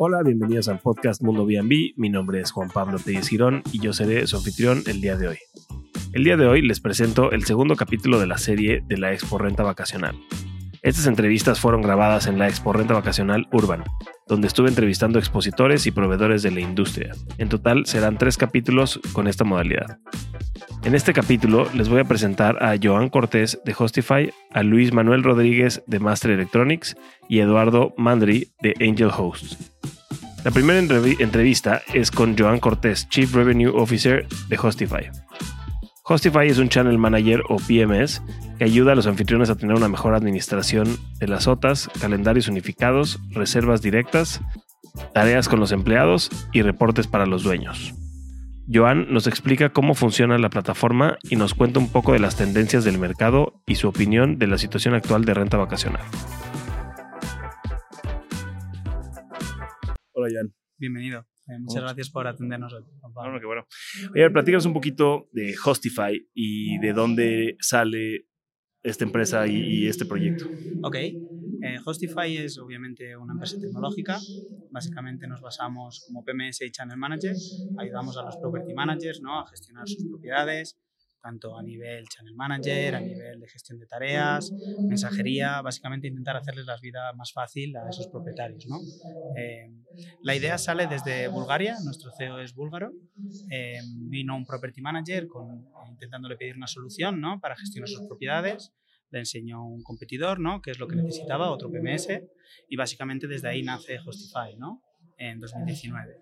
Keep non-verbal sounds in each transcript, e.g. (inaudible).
Hola, bienvenidos al podcast Mundo B&B. Mi nombre es Juan Pablo Tellez Girón y yo seré su anfitrión el día de hoy. El día de hoy les presento el segundo capítulo de la serie de la Expo Renta Vacacional. Estas entrevistas fueron grabadas en la Expo Renta Vacacional Urban, donde estuve entrevistando expositores y proveedores de la industria. En total serán tres capítulos con esta modalidad. En este capítulo les voy a presentar a Joan Cortés de Hostify, a Luis Manuel Rodríguez de Master Electronics y Eduardo Mandri de Angel Hosts. La primera entrevista es con Joan Cortés, Chief Revenue Officer de Hostify. Hostify es un Channel Manager o PMS que ayuda a los anfitriones a tener una mejor administración de las OTAs, calendarios unificados, reservas directas, tareas con los empleados y reportes para los dueños. Joan nos explica cómo funciona la plataforma y nos cuenta un poco de las tendencias del mercado y su opinión de la situación actual de renta vacacional. Hola Joan. Bienvenido. Eh, muchas gracias por atendernos. Bueno, qué bueno. Oye, platícanos un poquito de Hostify y de dónde sale esta empresa y, este proyecto. Ok. Eh, Hostify es obviamente una empresa tecnológica. Básicamente nos basamos como PMS y Channel Manager. Ayudamos a los property managers ¿no? a gestionar sus propiedades, tanto a nivel channel manager, a nivel de gestión de tareas, mensajería, básicamente intentar hacerles la vida más fácil a esos propietarios. ¿no? Eh, la idea sale desde Bulgaria, nuestro CEO es búlgaro, eh, vino un property manager con, intentándole pedir una solución ¿no? para gestionar sus propiedades, le enseñó un competidor, ¿no? que es lo que necesitaba, otro PMS, y básicamente desde ahí nace Hostify ¿no? en 2019.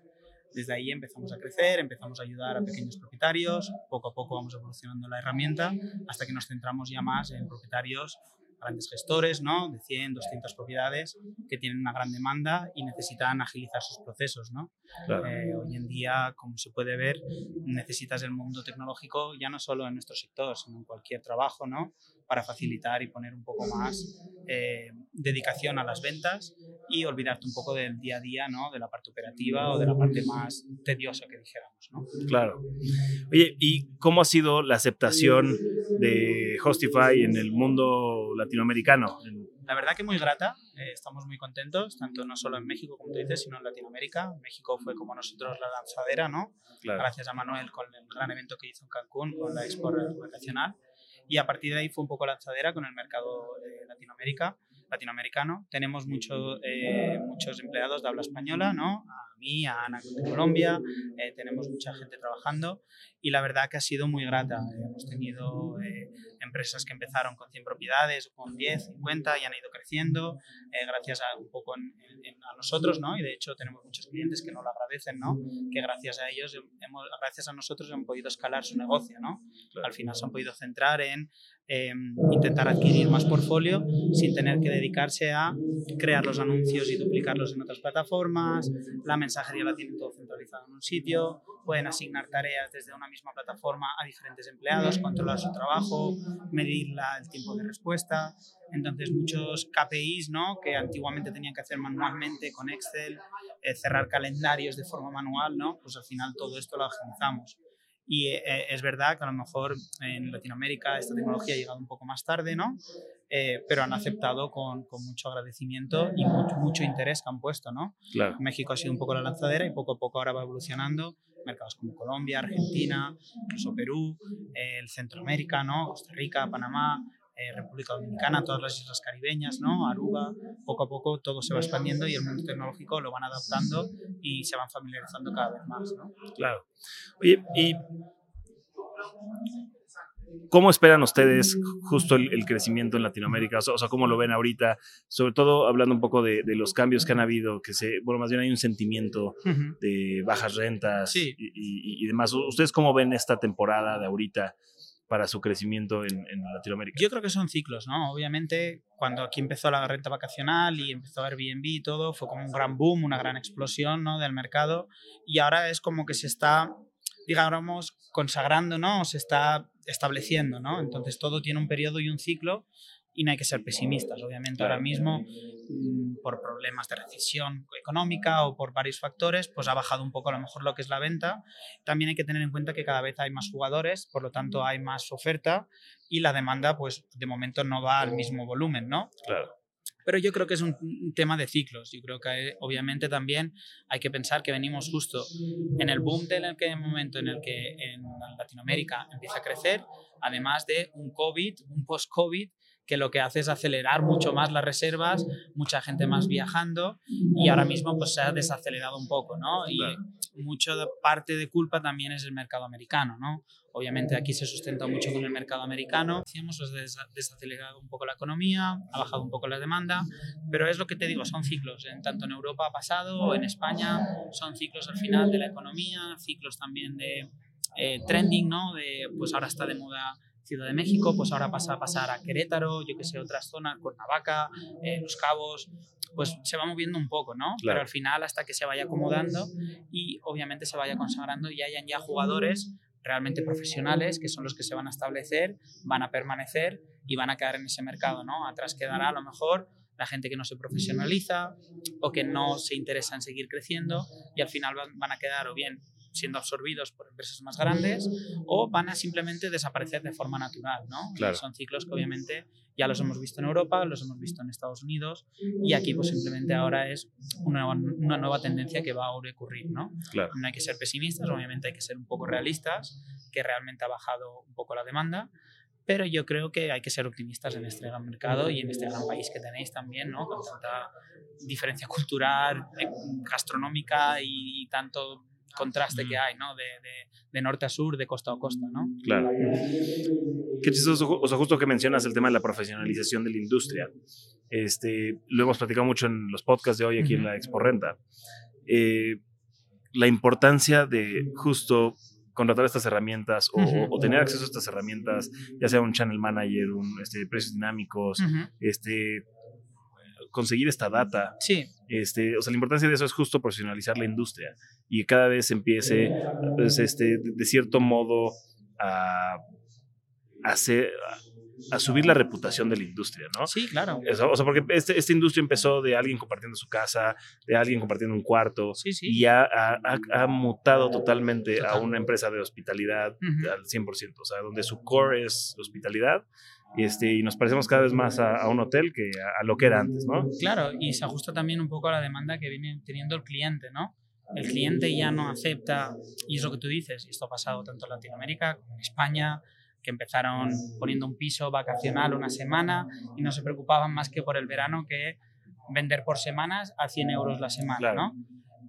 Desde ahí empezamos a crecer, empezamos a ayudar a pequeños propietarios, poco a poco vamos evolucionando la herramienta hasta que nos centramos ya más en propietarios grandes gestores, ¿no? De 100, 200 propiedades que tienen una gran demanda y necesitan agilizar sus procesos, ¿no? Eh, hoy en día, como se puede ver, necesitas el mundo tecnológico ya no solo en nuestro sector, sino en cualquier trabajo, ¿no? Para facilitar y poner un poco más eh, dedicación a las ventas y olvidarte un poco del día a día, ¿no? De la parte operativa o de la parte más tediosa que dijéramos, ¿no? Claro. Oye, ¿y cómo ha sido la aceptación de Hostify en el mundo latinoamericano? La verdad que muy grata, eh, estamos muy contentos, tanto no solo en México, como tú dices, sino en Latinoamérica. México fue como nosotros la lanzadera, ¿no? Gracias a Manuel con el gran evento que hizo en Cancún, con la Expo Vacacional. Y a partir de ahí fue un poco lanzadera con el mercado Latinoamérica latinoamericano. Tenemos mucho, eh, muchos empleados de habla española, ¿no? A mí, a Ana de Colombia, eh, tenemos mucha gente trabajando y la verdad que ha sido muy grata. hemos tenido eh, empresas que empezaron con 100 propiedades, con 10, 50 y han ido creciendo gracias a un poco a nosotros, ¿no? Y de hecho tenemos muchos clientes que nos lo agradecen, ¿no? Que gracias a ellos, hemos, gracias a nosotros han podido escalar su negocio, ¿no? Al final se han podido centrar en Em, intentar adquirir más portfolio sin tener que dedicarse a crear los anuncios y duplicarlos en otras plataformas, la mensajería la tienen todo centralizado en un sitio, pueden asignar tareas desde una misma plataforma a diferentes empleados, controlar su trabajo, medir el tiempo de respuesta. Entonces muchos KPIs ¿no? que antiguamente tenían que hacer manualmente con Excel, eh, cerrar calendarios de forma manual, ¿no? pues al final todo esto lo agilizamos. Y eh, es verdad que a lo mejor en Latinoamérica esta tecnología ha llegado un poco más tarde, ¿no? Eh, pero han aceptado con, con, mucho agradecimiento y mucho, mucho, interés que han puesto, ¿no? Claro. México ha sido un poco la lanzadera y poco a poco ahora va evolucionando. Mercados como Colombia, Argentina, incluso Perú, eh, el Centroamérica, ¿no? Costa Rica, Panamá, eh, República Dominicana, todas las islas caribeñas, ¿no? Aruba, poco a poco todo se va expandiendo y el mundo tecnológico lo van adaptando y se van familiarizando cada vez más, ¿no? Claro. Oye, y ¿Cómo esperan ustedes justo el, crecimiento en Latinoamérica? O sea, ¿cómo lo ven ahorita? Sobre todo hablando un poco de, los cambios que han habido, que se, bueno, más bien hay un sentimiento de bajas rentas y, y, demás. ¿Ustedes cómo ven esta temporada de ahorita? Para su crecimiento en, Latinoamérica? Yo creo que son ciclos, ¿no? Obviamente, cuando aquí empezó la renta vacacional y empezó Airbnb y todo, fue como un gran boom, una gran explosión ¿no? del mercado y ahora es como que se está, digamos, consagrando, ¿no? Se está estableciendo, ¿no? Entonces todo tiene un periodo y un ciclo y no hay que ser pesimistas. Obviamente ahora mismo, mm, por problemas de recesión económica o por varios factores, pues ha bajado un poco a lo mejor lo que es la venta. También hay que tener en cuenta que cada vez hay más jugadores, por lo tanto hay más oferta y la demanda, pues de momento no va al mismo volumen, ¿no? Claro. Pero yo creo que es un, tema de ciclos. Yo creo que obviamente también hay que pensar que venimos justo en el boom del momento en el que en Latinoamérica empieza a crecer, además de un COVID, un post-COVID que lo que hace es acelerar mucho más las reservas, mucha gente más viajando y ahora mismo pues se ha desacelerado un poco, ¿no? Y mucho de parte de culpa también es el mercado americano, ¿no? Obviamente aquí se sustenta mucho con el mercado americano. Decíamos, ha desacelerado un poco la economía, ha bajado un poco la demanda, pero es lo que te digo, son ciclos. En tanto en Europa ha pasado, en España son ciclos al final de la economía, ciclos también de eh, trending, ¿no? De, pues ahora está de moda Ciudad de México, pues ahora pasa a pasar a Querétaro, yo que sé, otras zonas, Cuernavaca, eh, Los Cabos, pues se va moviendo un poco, ¿no? Pero al final hasta que se vaya acomodando y obviamente se vaya consagrando y hayan ya jugadores realmente profesionales que son los que se van a establecer, van a permanecer y van a quedar en ese mercado, ¿no? Atrás quedará a lo mejor la gente que no se profesionaliza o que no se interesa en seguir creciendo y al final van a quedar o bien siendo absorbidos por empresas más grandes o van a simplemente desaparecer de forma natural, ¿no? Son ciclos que obviamente ya los hemos visto en Europa, los hemos visto en Estados Unidos y aquí pues simplemente ahora es una, una nueva tendencia que va a ocurrir, ¿no? No hay que ser pesimistas, obviamente hay que ser un poco realistas, que realmente ha bajado un poco la demanda, pero yo creo que hay que ser optimistas en este gran mercado y en este gran país que tenéis también, ¿no? Con tanta diferencia cultural, eh, gastronómica y tanto contraste que mm. hay, ¿no? De, de, norte a sur, de costa a costa, ¿no? Claro. Qué chistoso, o sea, justo que mencionas el tema de la profesionalización de la industria. Este, lo hemos platicado mucho en los podcasts de hoy aquí en la Expo Renta. Eh, la importancia de justo contratar estas herramientas o, tener acceso a estas herramientas, ya sea un channel manager, un, este, precios dinámicos, este, conseguir esta data. Sí. Este, o sea, la importancia de eso es justo profesionalizar la industria y cada vez empiece, pues, este, de cierto modo, a, hacer, a subir la reputación de la industria, ¿no? Sí, claro. o sea, porque este, esta industria empezó de alguien compartiendo su casa, de alguien compartiendo un cuarto, sí, sí. y ha, ha, mutado totalmente a una empresa de hospitalidad al 100%, o sea, donde su core es hospitalidad y, este, y nos parecemos cada vez más a, un hotel que a, lo que era antes, ¿no? Claro, y se ajusta también un poco a la demanda que viene teniendo el cliente, ¿no? El cliente ya no acepta, y es lo que tú dices, y esto ha pasado tanto en Latinoamérica como en España, que empezaron poniendo un piso vacacional una semana y no se preocupaban más que por el verano que vender por semanas a 100 euros la semana, ¿no?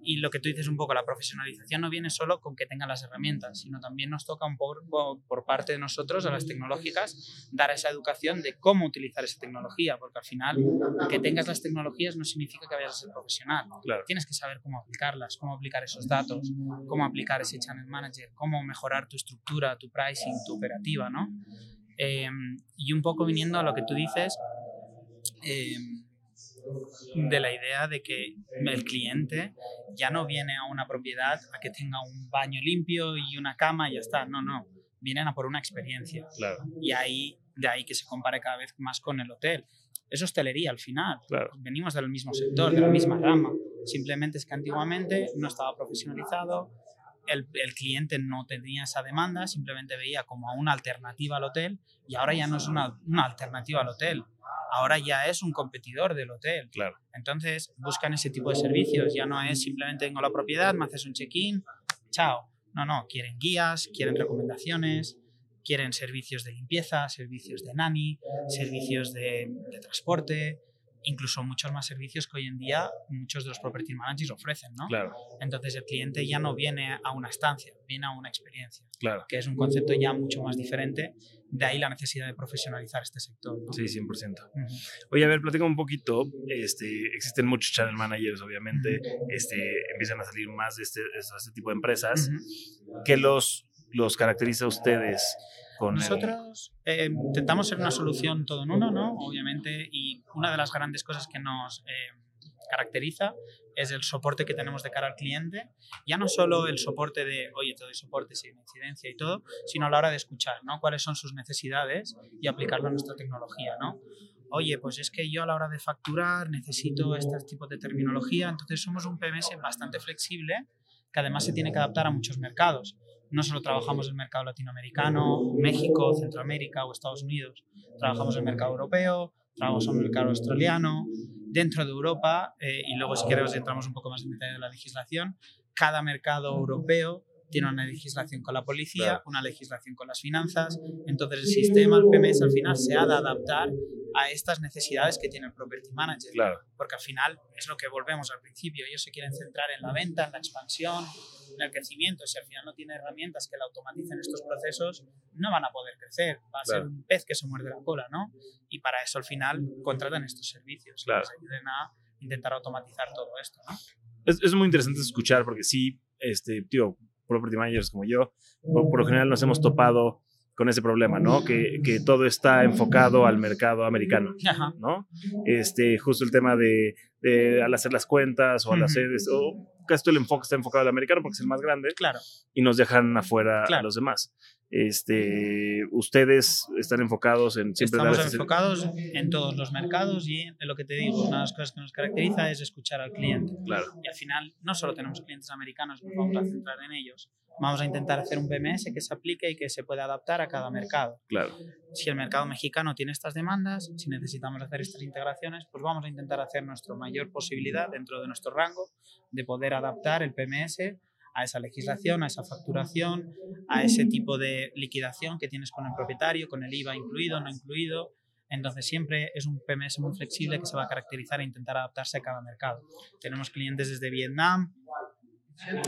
Y lo que tú dices un poco, la profesionalización no viene solo con que tengan las herramientas, sino también nos toca un poco por parte de nosotros, a las tecnológicas, dar esa educación de cómo utilizar esa tecnología, porque al final que tengas las tecnologías no significa que vayas a ser profesional. Tienes que saber cómo aplicarlas, cómo aplicar esos datos, cómo aplicar ese channel manager, cómo mejorar tu estructura, tu pricing, tu operativa, ¿no? Em, y un poco viniendo a lo que tú dices, eh, de la idea de que el cliente ya no viene a una propiedad a que tenga un baño limpio y una cama y ya está. No, no. Vienen a por una experiencia. Claro. Y ahí, de ahí que se compare cada vez más con el hotel. Es hostelería al final. Claro. Venimos del mismo sector, de la misma rama. Simplemente es que antiguamente no estaba profesionalizado, el, el, cliente no tenía esa demanda, simplemente veía como una alternativa al hotel y ahora ya no es una, una alternativa al hotel, ahora ya es un competidor del hotel. Claro. Entonces buscan ese tipo de servicios, ya no es simplemente tengo la propiedad, me haces un check-in, chao. No, no, quieren guías, quieren recomendaciones, quieren servicios de limpieza, servicios de nani, servicios de, de transporte, incluso muchos más servicios que hoy en día muchos de los property managers ofrecen, ¿no? Claro. Entonces el cliente ya no viene a una estancia, viene a una experiencia, claro. que es un concepto ya mucho más diferente. De ahí la necesidad de profesionalizar este sector. Sí, 100%. Oye, a ver, platica un poquito. Este, existen muchos channel managers, obviamente. este, empiezan a salir más de este, este tipo de empresas. ¿Qué los, los caracteriza a ustedes? Nosotros eh, intentamos ser una solución todo en uno, ¿no? Obviamente, y una de las grandes cosas que nos eh, caracteriza es el soporte que tenemos de cara al cliente. Ya no solo el soporte de, oye, todo el soporte sin incidencia y todo, sino a la hora de escuchar, ¿no? Cuáles son sus necesidades y aplicarlo a nuestra tecnología, ¿no? Oye, pues es que yo a la hora de facturar necesito este tipo de terminología, entonces somos un PMS bastante flexible que además se tiene que adaptar a muchos mercados no solo trabajamos el mercado latinoamericano, México, Centroamérica o Estados Unidos, trabajamos el mercado europeo, trabajamos el mercado australiano, dentro de Europa, eh, y luego si queremos entramos un poco más en detalle de la legislación, cada mercado europeo tiene una legislación con la policía, una legislación con las finanzas, entonces el sistema, el PMS al final se ha de adaptar a estas necesidades que tiene el property manager, claro. porque al final es lo que volvemos al principio, ellos se quieren centrar en la venta, en la expansión, en el crecimiento, si al final no tiene herramientas que le automaticen estos procesos, no van a poder crecer, va a ser un pez que se muerde la cola, ¿no? Y para eso al final contratan estos servicios, claro. que ayuden a intentar automatizar todo esto, ¿no? Es, es muy interesante escuchar porque sí, este, tío, property managers como yo, por, lo general nos hemos topado con ese problema, ¿no? Que, que todo está enfocado al mercado americano, ¿no? Este, justo el tema de, de, al hacer las cuentas o al hacer esto, casi todo el enfoque está enfocado al americano porque es el más grande. Claro. Y nos dejan afuera a los demás. Este, ustedes están enfocados en siempre Estamos enfocados en todos los mercados y en lo que te digo, una de las cosas que nos caracteriza es escuchar al cliente. Claro. Y al final no solo tenemos clientes americanos, nos vamos a centrar en ellos. Vamos a intentar hacer un PMS que se aplique y que se pueda adaptar a cada mercado. Claro. Si el mercado mexicano tiene estas demandas, si necesitamos hacer estas integraciones, pues vamos a intentar hacer nuestra mayor posibilidad dentro de nuestro rango de poder adaptar el PMS a esa legislación, a esa facturación, a ese tipo de liquidación que tienes con el propietario, con el IVA incluido, no incluido. Entonces siempre es un PMS muy flexible que se va a caracterizar e intentar adaptarse a cada mercado. Tenemos clientes desde Vietnam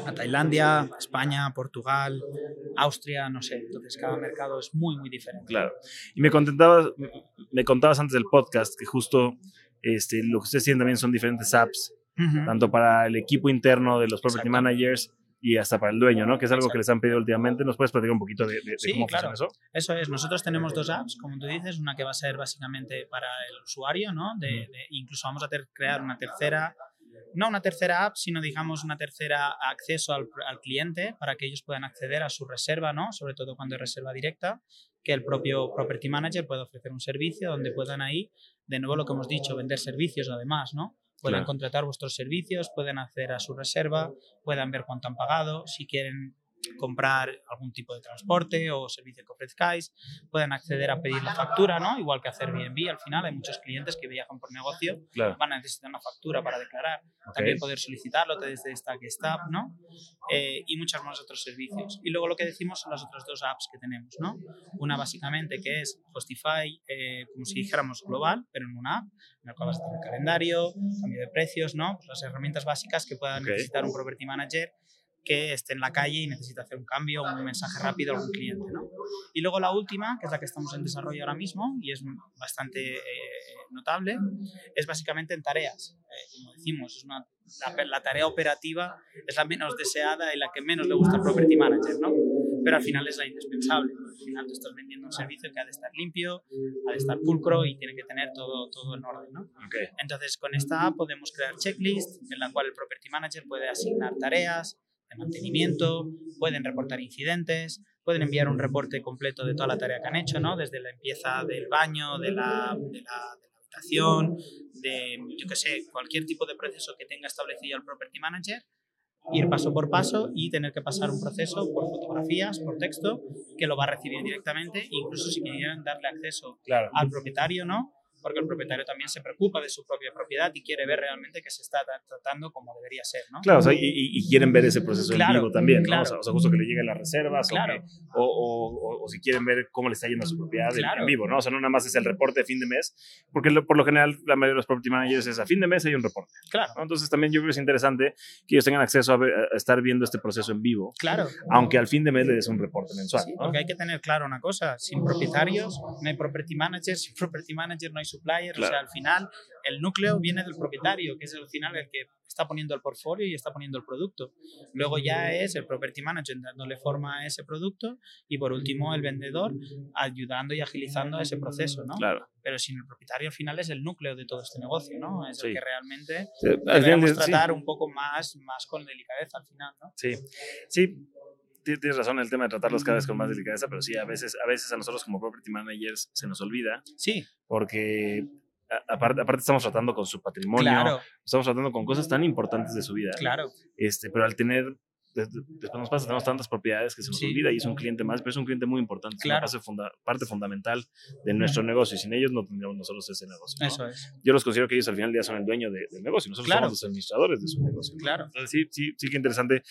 a Tailandia, España, Portugal, Austria, no sé. Entonces cada mercado es muy, muy diferente. Claro. Y me contabas, me contabas antes del podcast que justo este, lo que ustedes tienen también son diferentes apps, tanto para el equipo interno de los property managers y hasta para el dueño, ¿no? Que es algo que les han pedido últimamente. ¿Nos puedes platicar un poquito de, cómo funciona eso? Eso es. Nosotros tenemos dos apps, como tú dices, una que va a ser básicamente para el usuario, ¿no? De, incluso vamos a crear una tercera, no una tercera app, sino digamos una tercera acceso al, al, cliente para que ellos puedan acceder a su reserva, ¿no? Sobre todo cuando es reserva directa, que el propio property manager pueda ofrecer un servicio donde puedan ahí, de nuevo lo que hemos dicho, vender servicios además, ¿no? Pueden contratar vuestros servicios, pueden hacer a su reserva, puedan ver cuánto han pagado, si quieren comprar algún tipo de transporte o servicio que ofrezcáis, pueden acceder a pedir la factura, ¿no? Igual que hacer B&B, al final hay muchos clientes que viajan por negocio, van a necesitar una factura para declarar, también poder solicitarlo desde esta que está, ¿no? Eh, y muchos más otros servicios. Y luego lo que decimos son las otras dos apps que tenemos, ¿no? Una básicamente que es Hostify, eh, como si dijéramos global, pero en una app, en la cual vas a tener calendario, cambio de precios, ¿no? Pues las herramientas básicas que pueda necesitar un property manager que esté en la calle y necesita hacer un cambio, un mensaje rápido a algún cliente. ¿no? Y luego la última, que es la que estamos en desarrollo ahora mismo y es bastante eh, notable, es básicamente en tareas. Eh, como decimos, es una, la, tarea operativa es la menos deseada y la que menos le gusta al property manager, ¿no? pero al final es la indispensable. Al final tú estás vendiendo un servicio que ha de estar limpio, ha de estar pulcro y tiene que tener todo, todo en orden. ¿no? Entonces, con esta app podemos crear checklists en la cual el property manager puede asignar tareas, de mantenimiento, pueden reportar incidentes, pueden enviar un reporte completo de toda la tarea que han hecho, ¿no? Desde la limpieza del baño, de la, de la, habitación, de, yo qué sé, cualquier tipo de proceso que tenga establecido el property manager, ir paso por paso y tener que pasar un proceso por fotografías, por texto, que lo va a recibir directamente, incluso si quisieran darle acceso al propietario, ¿no? Porque el propietario también se preocupa de su propia propiedad y quiere ver realmente que se está tratando como debería ser, ¿no? Claro, o sea, y, quieren ver ese proceso en vivo también, ¿no? O, sea, justo que le lleguen las reservas o, o, o, si quieren ver cómo le está yendo a su propiedad en, vivo, ¿no? O sea, no nada más es el reporte de fin de mes, porque por lo general la mayoría de los property managers es a fin de mes hay un reporte. Claro. Entonces también yo creo que es interesante que ellos tengan acceso a, estar viendo este proceso en vivo. Claro. Aunque al fin de mes le des un reporte mensual. Sí, porque hay que tener claro una cosa, sin propietarios no hay property managers, sin property manager no hay supplier, o sea, al final el núcleo viene del propietario, que es al final el que está poniendo el portfolio y está poniendo el producto. Luego ya es el property manager dándole forma a ese producto y por último el vendedor ayudando y agilizando ese proceso, ¿no? Claro. Pero sin el propietario al final es el núcleo de todo este negocio, ¿no? Es el que realmente debemos tratar un poco más, más con delicadeza al final, ¿no? Sí, sí, tienes razón en el tema de tratarlos cada vez con más delicadeza, pero sí, a veces, a veces a nosotros como property managers se nos olvida. Sí. Porque aparte, aparte estamos tratando con su patrimonio, estamos tratando con cosas tan importantes de su vida. Claro. Este, pero al tener después nos pasa, tenemos tantas propiedades que se nos olvida y es un cliente más, pero es un cliente muy importante, claro. es una parte fundamental de nuestro negocio y sin ellos no tendríamos nosotros ese negocio. Eso es. Yo los considero que ellos al final del día son el dueño del negocio, nosotros somos los administradores de su negocio. Claro. Entonces, sí, sí, sí que interesante.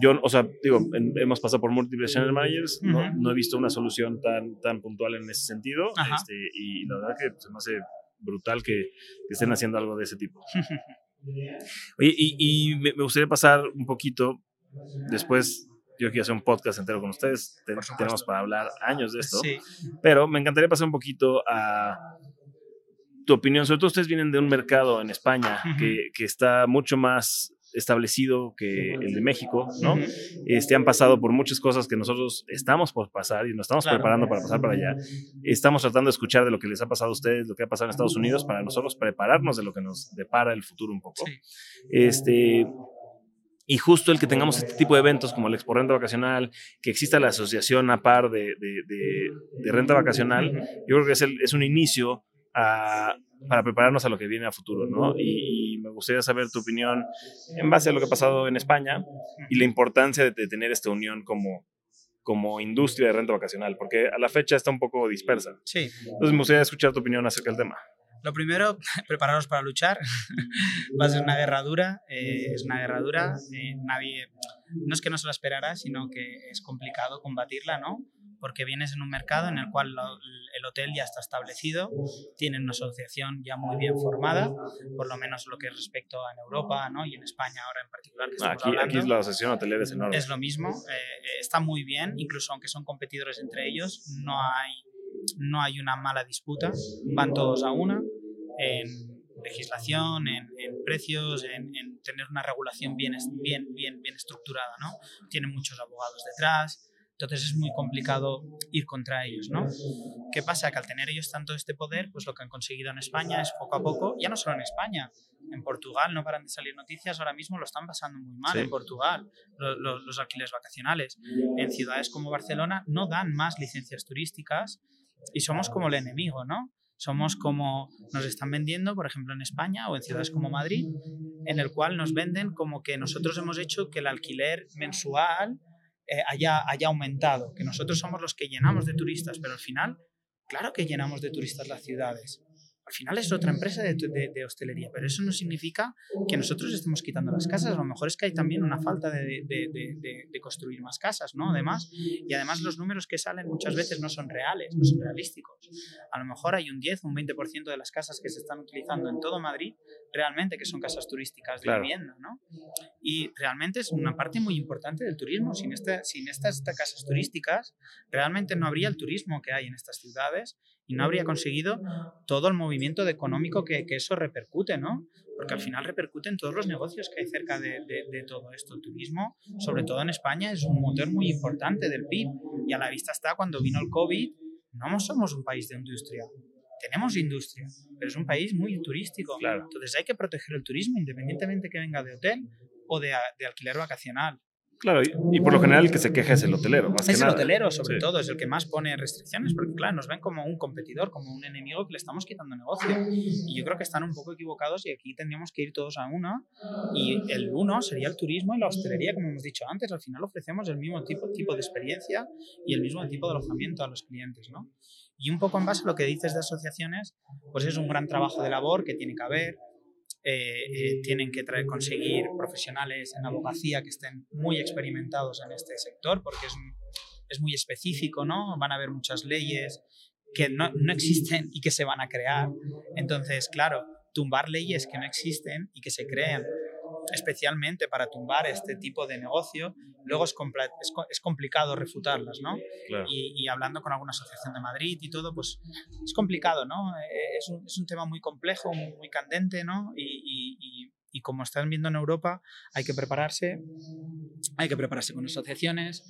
Yo, o sea, digo, hemos pasado por múltiples channel managers, no, no, he visto una solución tan, tan puntual en ese sentido este, y la verdad que se me hace brutal que, estén haciendo algo de ese tipo. (laughs) Oye, y, y me, gustaría pasar un poquito, después yo quiero hacer un podcast entero con ustedes, tenemos para hablar años de esto, pero me encantaría pasar un poquito a tu opinión, sobre todo ustedes vienen de un mercado en España que, que, está mucho más establecido que el de México, ¿no? este, han pasado por muchas cosas que nosotros estamos por pasar y nos estamos preparando para pasar para allá. Estamos tratando de escuchar de lo que les ha pasado a ustedes, lo que ha pasado en Estados Unidos, para nosotros prepararnos de lo que nos depara el futuro un poco. Este, y justo el que tengamos este tipo de eventos como el Expo Renta Vacacional, que exista la asociación a par de, de, renta vacacional, yo creo que es, el, es un inicio a, para prepararnos a lo que viene a futuro, ¿no? Y, me gustaría saber tu opinión en base a lo que ha pasado en España y la importancia de, tener esta unión como, como industria de renta vacacional, porque a la fecha está un poco dispersa. Sí. Entonces me gustaría escuchar tu opinión acerca del tema. Lo primero, (laughs) prepararos para luchar. Va a ser una guerra dura, eh, es una guerra dura. Eh, nadie, no es que no se la esperara, sino que es complicado combatirla, ¿no? Porque vienes en un mercado en el cual el hotel ya está establecido, tienen una asociación ya muy bien formada, por lo menos lo que es respecto a Europa ¿no? y en España ahora en particular. Que aquí, aquí es la asociación hotelera es enorme. Es lo mismo, eh, está muy bien, incluso aunque son competidores entre ellos, no hay, no hay una mala disputa, van todos a una en legislación, en, precios, en, en, tener una regulación bien, bien, bien, bien estructurada, ¿no? Tienen muchos abogados detrás, entonces es muy complicado ir contra ellos, ¿no? ¿Qué pasa? Que al tener ellos tanto este poder, pues lo que han conseguido en España es poco a poco, ya no solo en España, en Portugal no paran de salir noticias, ahora mismo lo están pasando muy mal en Portugal, los, los alquileres vacacionales. En ciudades como Barcelona no dan más licencias turísticas y somos como el enemigo, ¿no? Somos como nos están vendiendo, por ejemplo, en España o en ciudades como Madrid, en el cual nos venden como que nosotros hemos hecho que el alquiler mensual eh, haya, haya aumentado, que nosotros somos los que llenamos de turistas, pero al final, claro que llenamos de turistas las ciudades. Al final es otra empresa de, de, hostelería, pero eso no significa que nosotros estemos quitando las casas. A lo mejor es que hay también una falta de, de, construir más casas, ¿no? Además, y además los números que salen muchas veces no son reales, no son realísticos. A lo mejor hay un 10, un 20% de las casas que se están utilizando en todo Madrid realmente que son casas turísticas de vivienda, ¿no? Y realmente es una parte muy importante del turismo. Sin, este, sin estas casas turísticas, realmente no habría el turismo que hay en estas ciudades y no habría conseguido todo el movimiento económico que, que, eso repercute, ¿no? Porque al final repercute en todos los negocios que hay cerca de, de, todo esto. El turismo, sobre todo en España, es un motor muy importante del PIB y a la vista está cuando vino el COVID, no somos un país de industria. Tenemos industria, pero es un país muy turístico. Claro. Entonces hay que proteger el turismo independientemente que venga de hotel o de, de alquiler vacacional. Claro, y, por lo general el que se queja es el hotelero. Más es el hotelero, sobre todo, es el que más pone restricciones, porque claro, nos ven como un competidor, como un enemigo que le estamos quitando negocio. Y yo creo que están un poco equivocados y aquí tendríamos que ir todos a uno. Y el uno sería el turismo y la hostelería, como hemos dicho antes. Al final ofrecemos el mismo tipo, tipo de experiencia y el mismo tipo de alojamiento a los clientes, ¿no? Y un poco en base a lo que dices de asociaciones, pues es un gran trabajo de labor que tiene que haber eh, eh, tienen que traer, conseguir profesionales en abogacía que estén muy experimentados en este sector, porque es, es muy específico, ¿no? Van a haber muchas leyes que no, no existen y que se van a crear. Entonces, claro, tumbar leyes que no existen y que se creen especialmente para tumbar este tipo de negocio, luego es, es, complicado refutarlas, ¿no? Y, hablando con alguna asociación de Madrid y todo, pues es complicado, ¿no? Eh, es un, es un tema muy complejo, muy, candente, ¿no? Y, y, y, como están viendo en Europa, hay que prepararse, hay que prepararse con asociaciones,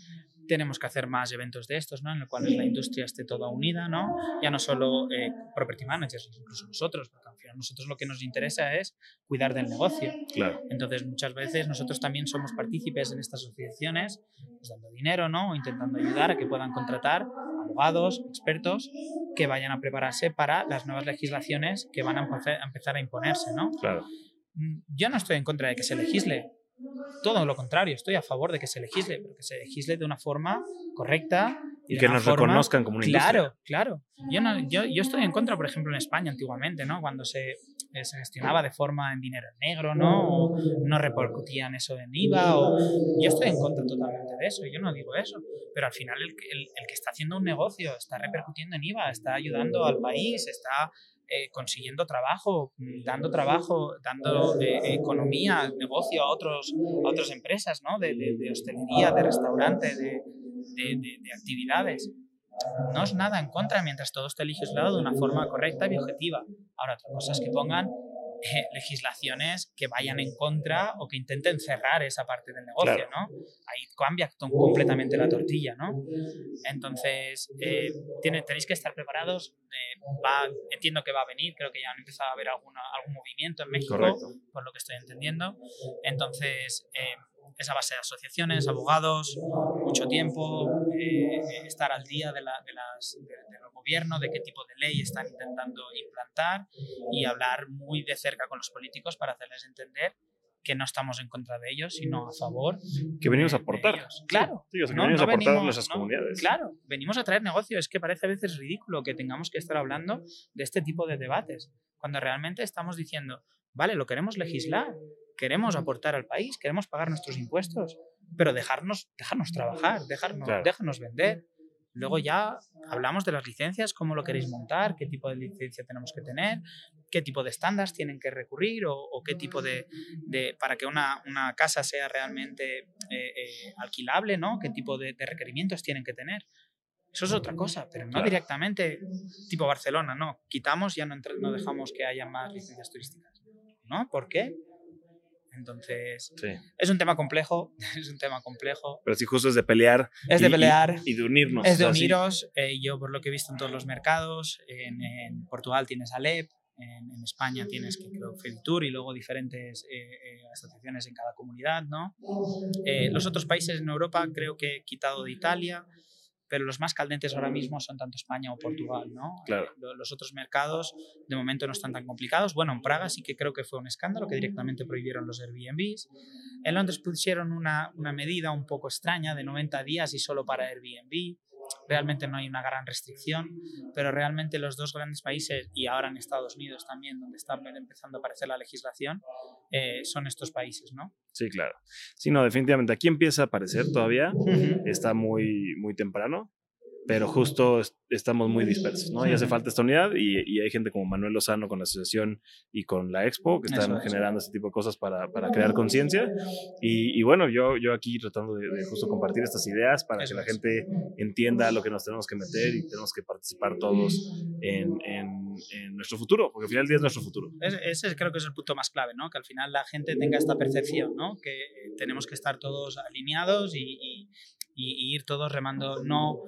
tenemos que hacer más eventos de estos, ¿no? En los cuales la industria esté toda unida, ¿no? Ya no solo eh, property managers, incluso nosotros, porque al final nosotros lo que nos interesa es cuidar del negocio. Claro. Entonces, muchas veces nosotros también somos partícipes en estas asociaciones, pues, dando dinero, ¿no? O intentando ayudar a que puedan contratar abogados, expertos, que vayan a prepararse para las nuevas legislaciones que van a empezar a imponerse, ¿no? Claro. Mm, yo no estoy en contra de que se legisle, todo lo contrario, estoy a favor de que se legisle, pero que se legisle de una forma correcta. Y, que nos reconozcan como una Claro, claro. Yo, no, yo, yo, estoy en contra, por ejemplo, en España antiguamente, ¿no? Cuando se, eh, se gestionaba de forma en dinero negro, ¿no? O no repercutían eso en IVA. O... Yo estoy en contra totalmente de eso, yo no digo eso. Pero al final el, el, el que está haciendo un negocio está repercutiendo en IVA, está ayudando al país, está eh, consiguiendo trabajo, dando trabajo, dando eh, economía, negocio a, otros, a otras empresas, ¿no? De, de, de hostelería, de restaurante, de, de, actividades. No es nada en contra mientras todo esté legislado de una forma correcta y objetiva. Ahora, otra cosa es que pongan eh, legislaciones que vayan en contra o que intenten cerrar esa parte del negocio, ¿no? Ahí cambia completamente la tortilla, ¿no? Entonces, eh, tiene, tenéis que estar preparados. Eh, va, entiendo que va a venir, creo que ya han empezado a haber alguna, algún movimiento en México, por lo que estoy entendiendo. Entonces, eh, esa base de asociaciones, abogados, mucho tiempo, eh, estar al día de, la, de las, de, del gobierno, de qué tipo de ley están intentando implantar y hablar muy de cerca con los políticos para hacerles entender que no estamos en contra de ellos, sino a favor. Que venimos a aportar. Claro. Sí, o sea, que no, venimos no a aportar venimos, a nuestras comunidades. Claro, venimos a traer negocio. Es que parece a veces ridículo que tengamos que estar hablando de este tipo de debates, cuando realmente estamos diciendo, vale, lo queremos legislar, queremos aportar al país, queremos pagar nuestros impuestos, pero dejarnos, dejarnos trabajar, dejarnos, claro. déjanos vender. Luego ya hablamos de las licencias, cómo lo queréis montar, qué tipo de licencia tenemos que tener, qué tipo de estándares tienen que recurrir o, o qué tipo de, de, para que una, una, casa sea realmente eh, eh, alquilable, ¿no? Qué tipo de, de, requerimientos tienen que tener. Eso es otra cosa, pero no claro. directamente tipo Barcelona, no. Quitamos, ya no, no dejamos que haya más licencias turísticas. ¿No? ¿Por qué? Entonces, sí. es un tema complejo, (laughs) es un tema complejo. Pero sí, justo es de pelear. Es de pelear. Y, y de unirnos. Es de uniros. Eh, yo, por lo que he visto en todos los mercados, en, en Portugal tienes Alep, en, en, España tienes, que creo, Feditur y luego diferentes eh, eh, asociaciones en cada comunidad, ¿no? Eh, los otros países en Europa creo que he quitado de Italia, pero los más caldentes ahora mismo son tanto España o Portugal, ¿no? Claro. Los otros mercados de momento no están tan complicados. Bueno, en Praga sí que creo que fue un escándalo que directamente prohibieron los Airbnbs. En Londres pusieron una, una medida un poco extraña de 90 días y solo para Airbnb. Realmente no hay una gran restricción, pero realmente los dos grandes países, y ahora en Estados Unidos también, donde está empezando a aparecer la legislación, eh, son estos países, ¿no? Sí, claro. Sí, no, definitivamente. Aquí empieza a aparecer todavía. Uh -huh. Está muy, muy temprano pero justo estamos muy dispersos, ¿no? Y hace falta esta unidad y, y, hay gente como Manuel Lozano con la asociación y con la Expo que están eso, generando eso. este tipo de cosas para, para crear conciencia. Y, y, bueno, yo, yo aquí tratando de, de, justo compartir estas ideas para eso que la gente entienda lo que nos tenemos que meter y tenemos que participar todos en, en, en nuestro futuro, porque al final del día es nuestro futuro. Ese creo que es el punto más clave, ¿no? Que al final la gente tenga esta percepción, ¿no? Que tenemos que estar todos alineados y, y, y ir todos remando, no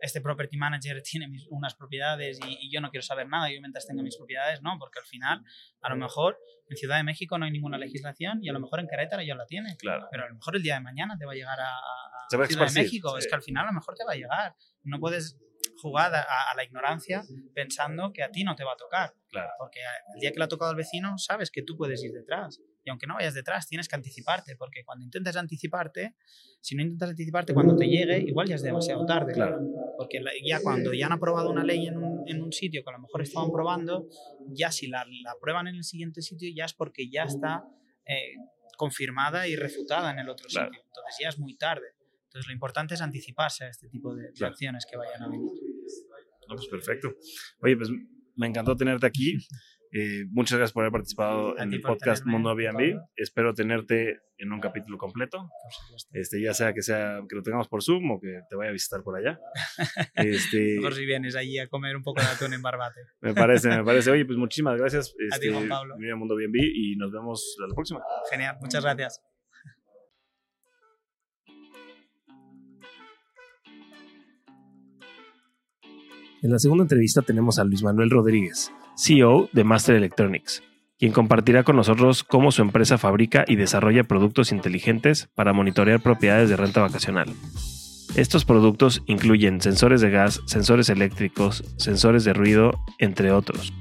este property manager (laughs) tiene mis, unas propiedades y, y, yo no quiero saber nada, yo mientras tenga mis propiedades, no, porque al final, a lo mejor en Ciudad de México no hay ninguna legislación y a lo mejor en Querétaro ya la tiene, claro. pero a lo mejor el día de mañana te va a llegar a, a Ciudad de México, sí. es que al final a lo mejor te va a llegar, no puedes jugar a, a, la ignorancia pensando que a ti no te va a tocar, claro. porque el día que le ha tocado al vecino sabes que tú puedes ir detrás y aunque no vayas detrás, tienes que anticiparte, porque cuando intentes anticiparte, si no intentas anticiparte cuando te llegue, igual ya es demasiado tarde. Claro. Porque ya cuando ya han aprobado una ley en un, en un sitio que a lo mejor estaban probando, ya si la, la aprueban en el siguiente sitio, ya es porque ya está eh, confirmada y refutada en el otro claro. sitio. Entonces ya es muy tarde. Entonces lo importante es anticiparse a este tipo de, claro. acciones que vayan a venir. No, pues perfecto. Oye, pues me encantó tenerte aquí. (laughs) Eh, muchas gracias por haber participado en el podcast Mundo Airbnb. Espero tenerte en un capítulo completo. Este, ya sea que sea que lo tengamos por Zoom o que te vaya a visitar por allá. (laughs) Este, Mejor si vienes allí a comer un poco de atún en Barbate. (laughs) me parece, me parece. Oye, pues muchísimas gracias. Este, a ti, Juan Pablo. Mira Mundo Airbnb y nos vemos la próxima. Genial, muchas gracias. En la segunda entrevista tenemos a Luis Manuel Rodríguez, CEO de Master Electronics, quien compartirá con nosotros cómo su empresa fabrica y desarrolla productos inteligentes para monitorear propiedades de renta vacacional. Estos productos incluyen sensores de gas, sensores eléctricos, sensores de ruido, entre otros.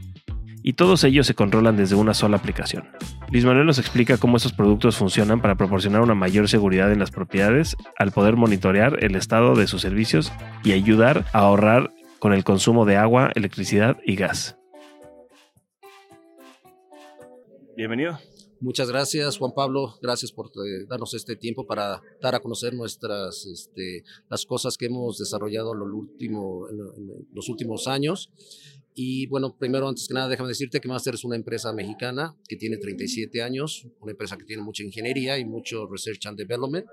Y todos ellos se controlan desde una sola aplicación. Luis Manuel nos explica cómo estos productos funcionan para proporcionar una mayor seguridad en las propiedades al poder monitorear el estado de sus servicios y ayudar a ahorrar con el consumo de agua, electricidad y gas. Bienvenido. Muchas gracias, Juan Pablo. Gracias por eh, darnos este tiempo para dar a conocer nuestras, este, las cosas que hemos desarrollado en, último, en los últimos años. Y bueno, primero, antes que nada, déjame decirte que Master es una empresa mexicana que tiene 37 años, una empresa que tiene mucha ingeniería y mucho research and development.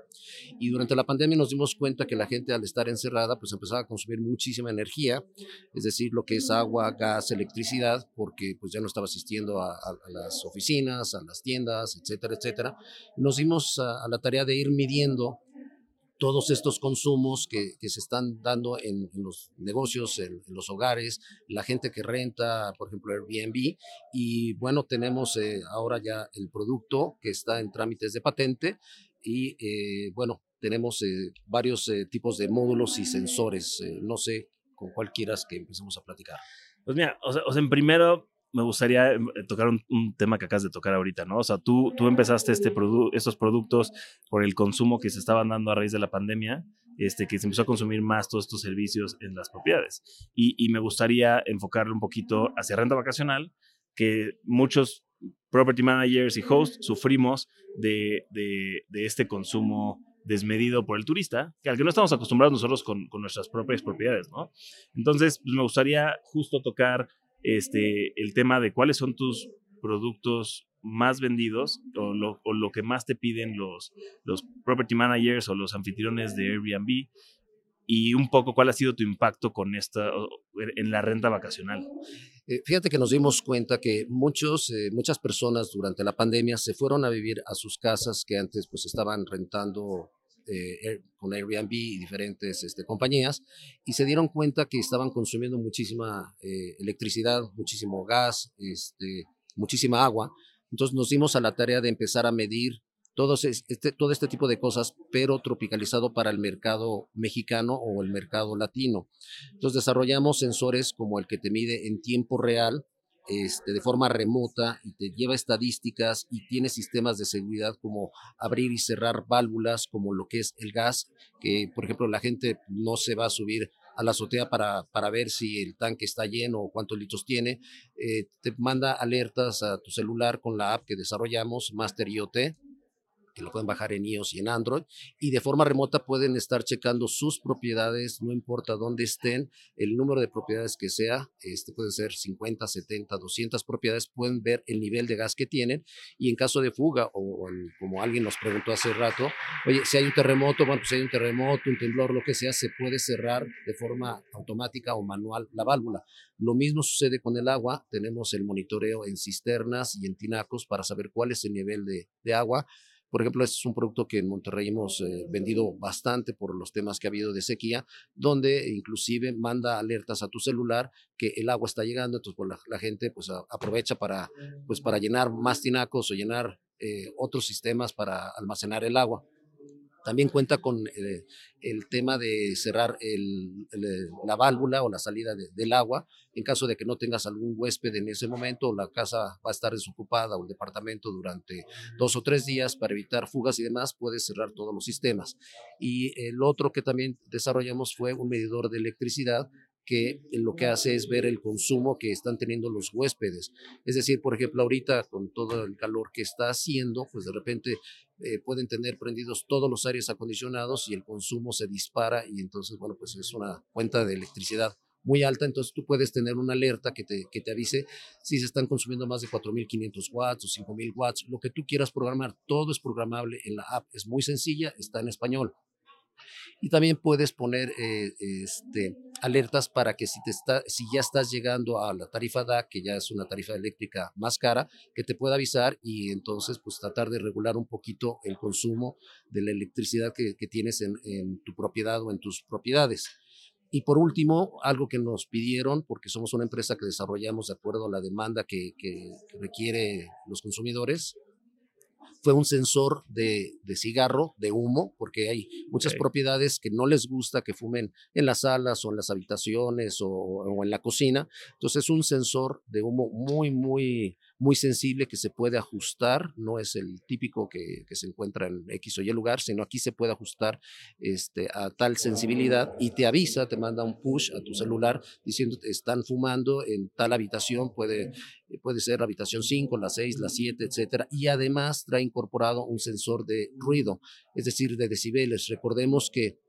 Y durante la pandemia nos dimos cuenta que la gente al estar encerrada, pues empezaba a consumir muchísima energía, es decir, lo que es agua, gas, electricidad, porque pues ya no estaba asistiendo a, las oficinas, a las tiendas, etcétera, etcétera. Nos dimos a la tarea de ir midiendo todos estos consumos que, se están dando en, los negocios, en, los hogares, la gente que renta, por ejemplo, Airbnb. Y bueno, tenemos eh, ahora ya el producto que está en trámites de patente y eh, bueno, tenemos eh, varios tipos de módulos y sensores. no sé con cuál quieras que empecemos a platicar. Pues mira, o sea, o primero me gustaría eh, tocar un, tema que acabas de tocar ahorita, ¿no? O sea, tú, tú empezaste este estos productos por el consumo que se estaban dando a raíz de la pandemia, este, que se empezó a consumir más todos estos servicios en las propiedades. Y, y me gustaría enfocarle un poquito hacia renta vacacional, que muchos property managers y hosts sufrimos de, de, de este consumo desmedido por el turista, que al que no estamos acostumbrados nosotros con, con nuestras propias propiedades, ¿no? Entonces, pues me gustaría justo tocar este, el tema de cuáles son tus productos más vendidos o lo, que más te piden los, los property managers o los anfitriones de Airbnb y un poco cuál ha sido tu impacto con esta en la renta vacacional. Eh, fíjate que nos dimos cuenta que muchos, eh, muchas personas durante la pandemia se fueron a vivir a sus casas que antes pues estaban rentando eh, con Airbnb y diferentes este, compañías y se dieron cuenta que estaban consumiendo muchísima eh, electricidad, muchísimo gas, este, muchísima agua. Entonces nos dimos a la tarea de empezar a medir este, todo este tipo de cosas, pero tropicalizado para el mercado mexicano o el mercado latino. Entonces desarrollamos sensores como el que te mide en tiempo real este, de forma remota y te lleva estadísticas y tiene sistemas de seguridad como abrir y cerrar válvulas, como lo que es el gas, que por ejemplo la gente no se va a subir a la azotea para, para ver si el tanque está lleno o cuántos litros tiene. Eh, te manda alertas a tu celular con la app que desarrollamos, Master IoT, que lo pueden bajar en iOS y en Android, y de forma remota pueden estar checando sus propiedades, no importa dónde estén, el número de propiedades que sea, este puede ser 50, 70, 200 propiedades, pueden ver el nivel de gas que tienen, y en caso de fuga, o, como alguien nos preguntó hace rato, oye, si hay un terremoto, bueno, pues si hay un terremoto, un temblor, lo que sea, se puede cerrar de forma automática o manual la válvula. Lo mismo sucede con el agua, tenemos el monitoreo en cisternas y en tinacos para saber cuál es el nivel de, de agua, por ejemplo, este es un producto que en Monterrey hemos eh, vendido bastante por los temas que ha habido de sequía, donde inclusive manda alertas a tu celular que el agua está llegando, entonces pues, la, gente pues aprovecha para, pues, para llenar más tinacos o llenar eh, otros sistemas para almacenar el agua. También cuenta con eh, el tema de cerrar el, la válvula o la salida del agua en caso de que no tengas algún huésped en ese momento la casa va a estar desocupada o el departamento durante dos o tres días para evitar fugas y demás, puedes cerrar todos los sistemas. Y el otro que también desarrollamos fue un medidor de electricidad que lo que hace es ver el consumo que están teniendo los huéspedes. Es decir, por ejemplo, ahorita con todo el calor que está haciendo, pues de repente eh, pueden tener prendidos todos los aires acondicionados y el consumo se dispara y entonces, bueno, pues es una cuenta de electricidad muy alta, entonces tú puedes tener una alerta que te, que te avise si se están consumiendo más de 4.500 watts o 5.000 watts, lo que tú quieras programar, todo es programable en la app, es muy sencilla, está en español. Y también puedes poner eh, este, alertas para que si, te está, si ya estás llegando a la tarifa DA, que ya es una tarifa eléctrica más cara, que te pueda avisar y entonces pues tratar de regular un poquito el consumo de la electricidad que, que tienes en, en tu propiedad o en tus propiedades. Y por último, algo que nos pidieron, porque somos una empresa que desarrollamos de acuerdo a la demanda que, que, que requiere los consumidores, fue un sensor de, cigarro, de humo, porque hay muchas propiedades que no les gusta que fumen en las salas o en las habitaciones o, en la cocina. Entonces es un sensor de humo muy, muy, muy sensible que se puede ajustar, no es el típico que, se encuentra en X o Y lugar, sino aquí se puede ajustar este, a tal sensibilidad y te avisa, te manda un push a tu celular diciendo están fumando en tal habitación, puede, puede ser la habitación 5, la 6, la 7, etcétera, y además trae incorporado un sensor de ruido, es decir, de decibeles. Recordemos que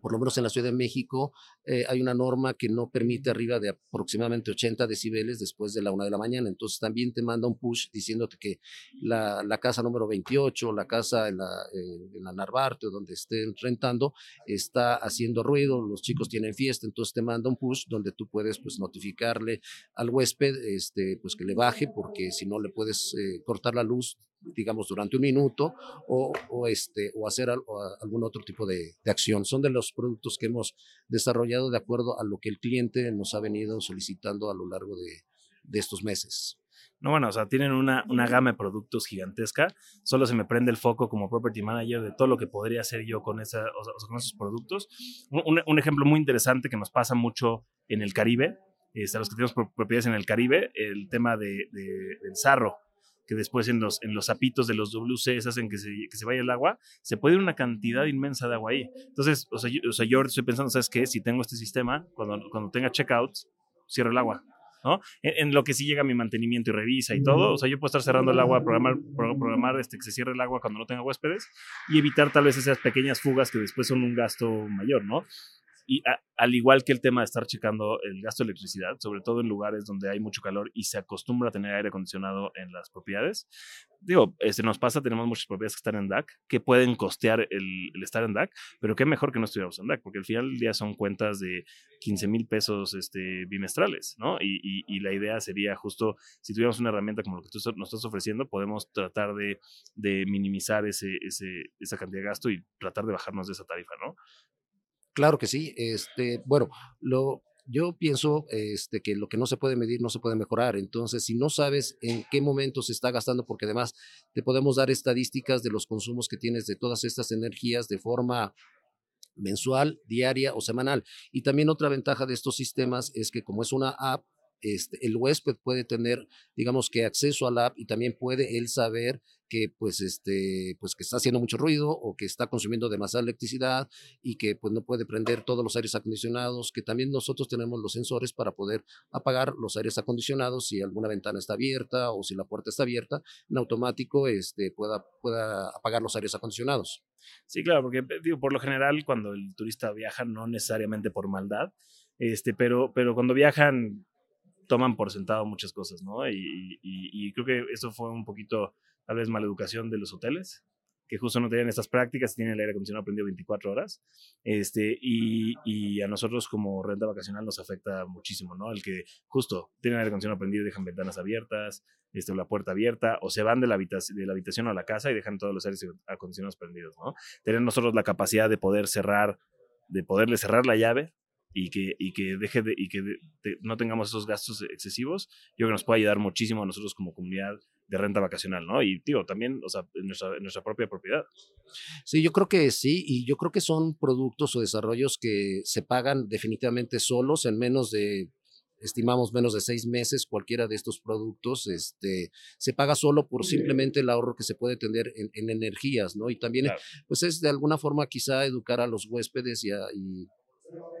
por lo menos en la Ciudad de México, eh, hay una norma que no permite arriba de aproximadamente 80 decibeles después de la una de la mañana. Entonces también te manda un push diciéndote que la, la casa número 28, la casa en la, eh, en la Narvarte, donde estén rentando, está haciendo ruido, los chicos tienen fiesta, entonces te manda un push donde tú puedes pues notificarle al huésped este, pues que le baje, porque si no le puedes eh, cortar la luz digamos, durante un minuto o, o este, o hacer algún otro tipo de, de, acción. Son de los productos que hemos desarrollado de acuerdo a lo que el cliente nos ha venido solicitando a lo largo de, de estos meses. No, bueno, o sea, tienen una, una, gama de productos gigantesca. Solo se me prende el foco como property manager de todo lo que podría hacer yo con, esa, o sea, con esos productos. Un, un, ejemplo muy interesante que nos pasa mucho en el Caribe, este, a los que tenemos propiedades en el Caribe, el tema de, de, del sarro que después en los, en los zapitos de los WCs hacen que se, que se vaya el agua, se puede ir una cantidad inmensa de agua ahí. Entonces, o sea, yo, o sea, yo estoy pensando, ¿sabes qué? Si tengo este sistema, cuando, cuando tenga checkouts, cierro el agua. ¿no? En, en, lo que sí llega mi mantenimiento y revisa y todo, o sea, yo puedo estar cerrando el agua, programar, programar este, que se cierre el agua cuando no tenga huéspedes y evitar tal vez esas pequeñas fugas que después son un gasto mayor, ¿no? Y al igual que el tema de estar checando el gasto de electricidad, sobre todo en lugares donde hay mucho calor y se acostumbra a tener aire acondicionado en las propiedades. Digo, este nos pasa, tenemos muchas propiedades que están en DAC, que pueden costear el, el estar en DAC, pero qué mejor que no estuviéramos en DAC, porque al final del día son cuentas de 15 mil pesos este, bimestrales, ¿no? Y, y, y, la idea sería justo, si tuviéramos una herramienta como lo que tú nos estás ofreciendo, podemos tratar de, de minimizar ese, ese, esa cantidad de gasto y tratar de bajarnos de esa tarifa, ¿no? Claro que sí. Este, bueno, lo, yo pienso este, que lo que no se puede medir no se puede mejorar. Entonces, si no sabes en qué momento se está gastando, porque además te podemos dar estadísticas de los consumos que tienes de todas estas energías de forma mensual, diaria o semanal. Y también otra ventaja de estos sistemas es que como es una app, este, el huésped puede tener, digamos que acceso a la app y también puede él saber que pues este pues que está haciendo mucho ruido o que está consumiendo demasiada electricidad y que pues no puede prender todos los aires acondicionados que también nosotros tenemos los sensores para poder apagar los aires acondicionados si alguna ventana está abierta o si la puerta está abierta en automático este pueda pueda apagar los aires acondicionados. Sí claro porque digo por lo general cuando el turista viaja no necesariamente por maldad este pero pero cuando viajan toman por sentado muchas cosas, ¿no? Y, y, y, creo que eso fue un poquito, tal vez, mala educación de los hoteles, que justo no tenían estas prácticas, tienen el aire acondicionado prendido 24 horas, este, y, y, a nosotros como renta vacacional nos afecta muchísimo, ¿no? El que justo tienen el aire acondicionado prendido y dejan ventanas abiertas, este, la puerta abierta, o se van de la, habitación, de la habitación a la casa y dejan todos los aires acondicionados prendidos, ¿no? Tener nosotros la capacidad de poder cerrar, de poderle cerrar la llave y que, y que deje de, y que de, de, no tengamos esos gastos excesivos, yo creo que nos puede ayudar muchísimo a nosotros como comunidad de renta vacacional, ¿no? Y, digo, también, o sea, en nuestra, en nuestra propia propiedad. Sí, yo creo que sí, y yo creo que son productos o desarrollos que se pagan definitivamente solos en menos de estimamos menos de seis meses cualquiera de estos productos, este, se paga solo por simplemente el ahorro que se puede tener en, en energías, ¿no? Y también, claro. pues es de alguna forma quizá educar a los huéspedes y, a, y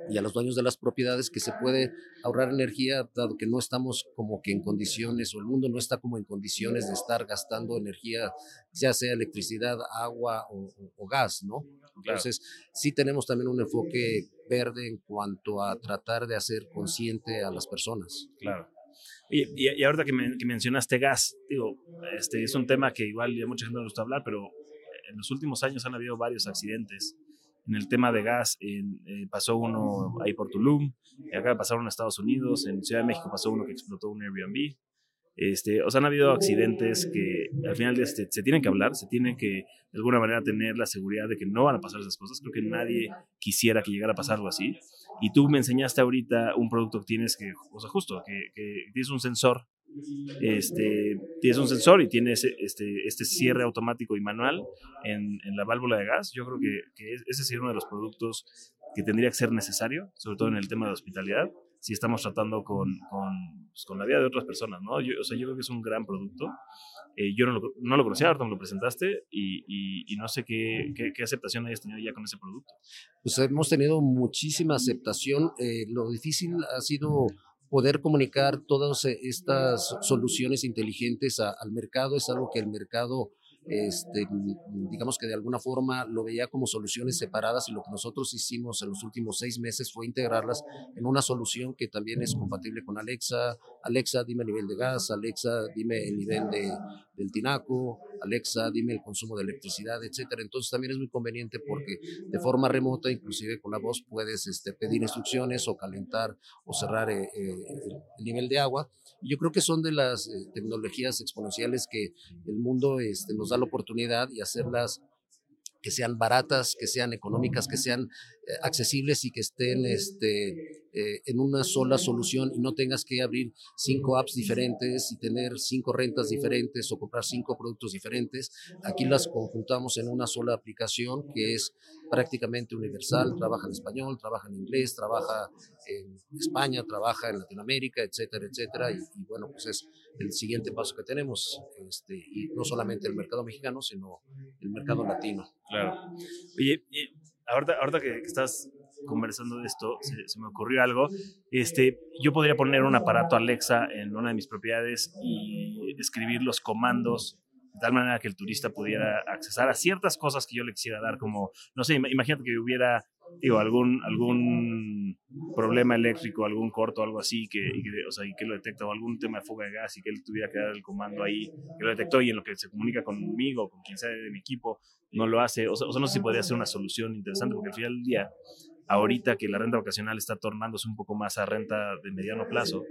y a los dueños de las propiedades que se puede ahorrar energía, dado que no estamos como que en condiciones, o el mundo no está como en condiciones de estar gastando energía, ya sea electricidad, agua o, o gas, ¿no? Entonces, claro. sí tenemos también un enfoque verde en cuanto a tratar de hacer consciente a las personas. Claro. Y, y, y ahorita que, me, que, mencionaste gas, digo, este es un tema que igual ya mucha gente no le gusta hablar, pero en los últimos años han habido varios accidentes en el tema de gas eh, pasó uno ahí por Tulum, acá pasaron en Estados Unidos, en Ciudad de México pasó uno que explotó un Airbnb. Este, o sea, han habido accidentes que al final este, se tienen que hablar, se tienen que de alguna manera tener la seguridad de que no van a pasar esas cosas. Creo que nadie quisiera que llegara a pasar algo así. Y tú me enseñaste ahorita un producto que tienes que, o sea, justo, que, que tienes un sensor este, tienes un sensor y tienes este, este cierre automático y manual en, en la válvula de gas. Yo creo que, que, ese sería uno de los productos que tendría que ser necesario, sobre todo en el tema de hospitalidad, si estamos tratando con, con, pues, con la vida de otras personas, ¿no? Yo, o sea, yo creo que es un gran producto. Eh, yo no lo, no lo, conocía, ahorita me lo presentaste y, y, y no sé qué, qué, qué, aceptación hayas tenido ya con ese producto. Pues hemos tenido muchísima aceptación. Eh, lo difícil ha sido poder comunicar todas estas soluciones inteligentes al mercado. Es algo que el mercado este, digamos que de alguna forma lo veía como soluciones separadas y lo que nosotros hicimos en los últimos seis meses fue integrarlas en una solución que también es compatible con Alexa. Alexa, dime el nivel de gas, Alexa, dime el nivel de, del tinaco, Alexa, dime el consumo de electricidad, etcétera. Entonces también es muy conveniente porque de forma remota, inclusive con la voz, puedes este, pedir instrucciones o calentar o cerrar eh, eh, el nivel de agua. Yo creo que son de las eh, tecnologías exponenciales que el mundo este, nos da la oportunidad y hacerlas que sean baratas, que sean económicas, que sean eh, accesibles y que estén este, eh, en una sola solución y no tengas que abrir cinco apps diferentes y tener cinco rentas diferentes o comprar cinco productos diferentes. Aquí las conjuntamos en una sola aplicación que es prácticamente universal, trabaja en español, trabaja en inglés, trabaja en España, trabaja en Latinoamérica, etcétera, etcétera. Y, y bueno, pues es el siguiente paso que tenemos, este, y no solamente el mercado mexicano, sino el mercado latino. Claro. Oye, ahorita, ahorita que, estás conversando de esto, se, me ocurrió algo. Este, yo podría poner un aparato Alexa en una de mis propiedades y escribir los comandos de tal manera que el turista pudiera accesar a ciertas cosas que yo le quisiera dar, como, no sé, imagínate que hubiera digo, algún, algún problema eléctrico, algún corto, algo así, que, y que, o sea, y que lo detecta, o algún tema de fuga de gas y que él tuviera que dar el comando ahí, que lo detectó y en lo que se comunica conmigo, con quien sea de mi equipo, no lo hace. O sea, o sea no sé si podría ser una solución interesante, porque al final del día, ahorita que la renta vacacional está tornándose un poco más a renta de mediano plazo,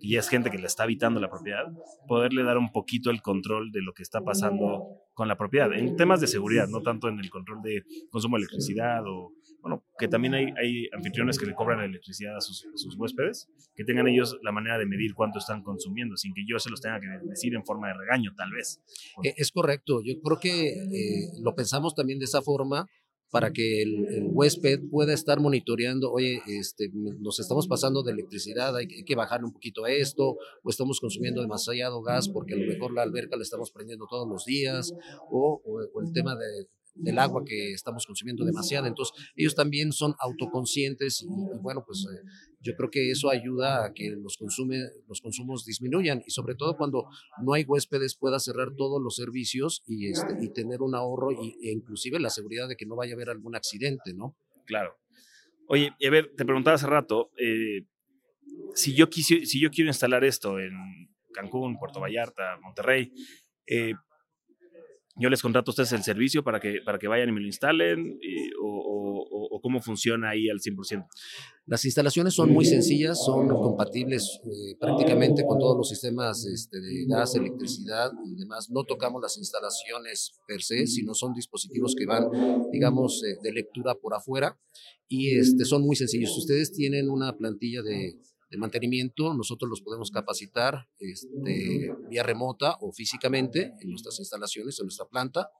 que ya es gente que le está habitando la propiedad, poderle dar un poquito el control de lo que está pasando con la propiedad, en temas de seguridad, no tanto en el control de consumo de electricidad o, bueno, que también hay, hay anfitriones que le cobran electricidad a sus, sus, huéspedes, que tengan ellos la manera de medir cuánto están consumiendo, sin que yo se los tenga que decir en forma de regaño, tal vez. E, es correcto, yo creo que eh, lo pensamos también de esa forma para que el, huésped pueda estar monitoreando, oye, este, nos estamos pasando de electricidad, hay, que bajarle un poquito esto, o estamos consumiendo demasiado gas porque a lo mejor la alberca la estamos prendiendo todos los días, o el tema de, del agua que estamos consumiendo demasiado. Entonces, ellos también son autoconscientes y, bueno, pues eh, yo creo que eso ayuda a que los, consume, los consumos disminuyan y sobre todo cuando no hay huéspedes pueda cerrar todos los servicios y, este, tener un ahorro y, e inclusive la seguridad de que no vaya a haber algún accidente, ¿no? Claro. Oye, a ver, te preguntaba hace rato, eh, si, yo si yo quiero instalar esto en Cancún, Puerto Vallarta, Monterrey, eh, yo les contrato a ustedes el servicio para que, para que vayan y me lo instalen o, o, o, cómo funciona ahí al 100%. Las instalaciones son muy sencillas, son compatibles eh, prácticamente con todos los sistemas este, de gas, electricidad y demás. No tocamos las instalaciones per se, sino son dispositivos que van, digamos, eh, de lectura por afuera y este, son muy sencillos. Ustedes tienen una plantilla de de mantenimiento, nosotros los podemos capacitar este, vía remota o físicamente en nuestras instalaciones, en nuestra planta,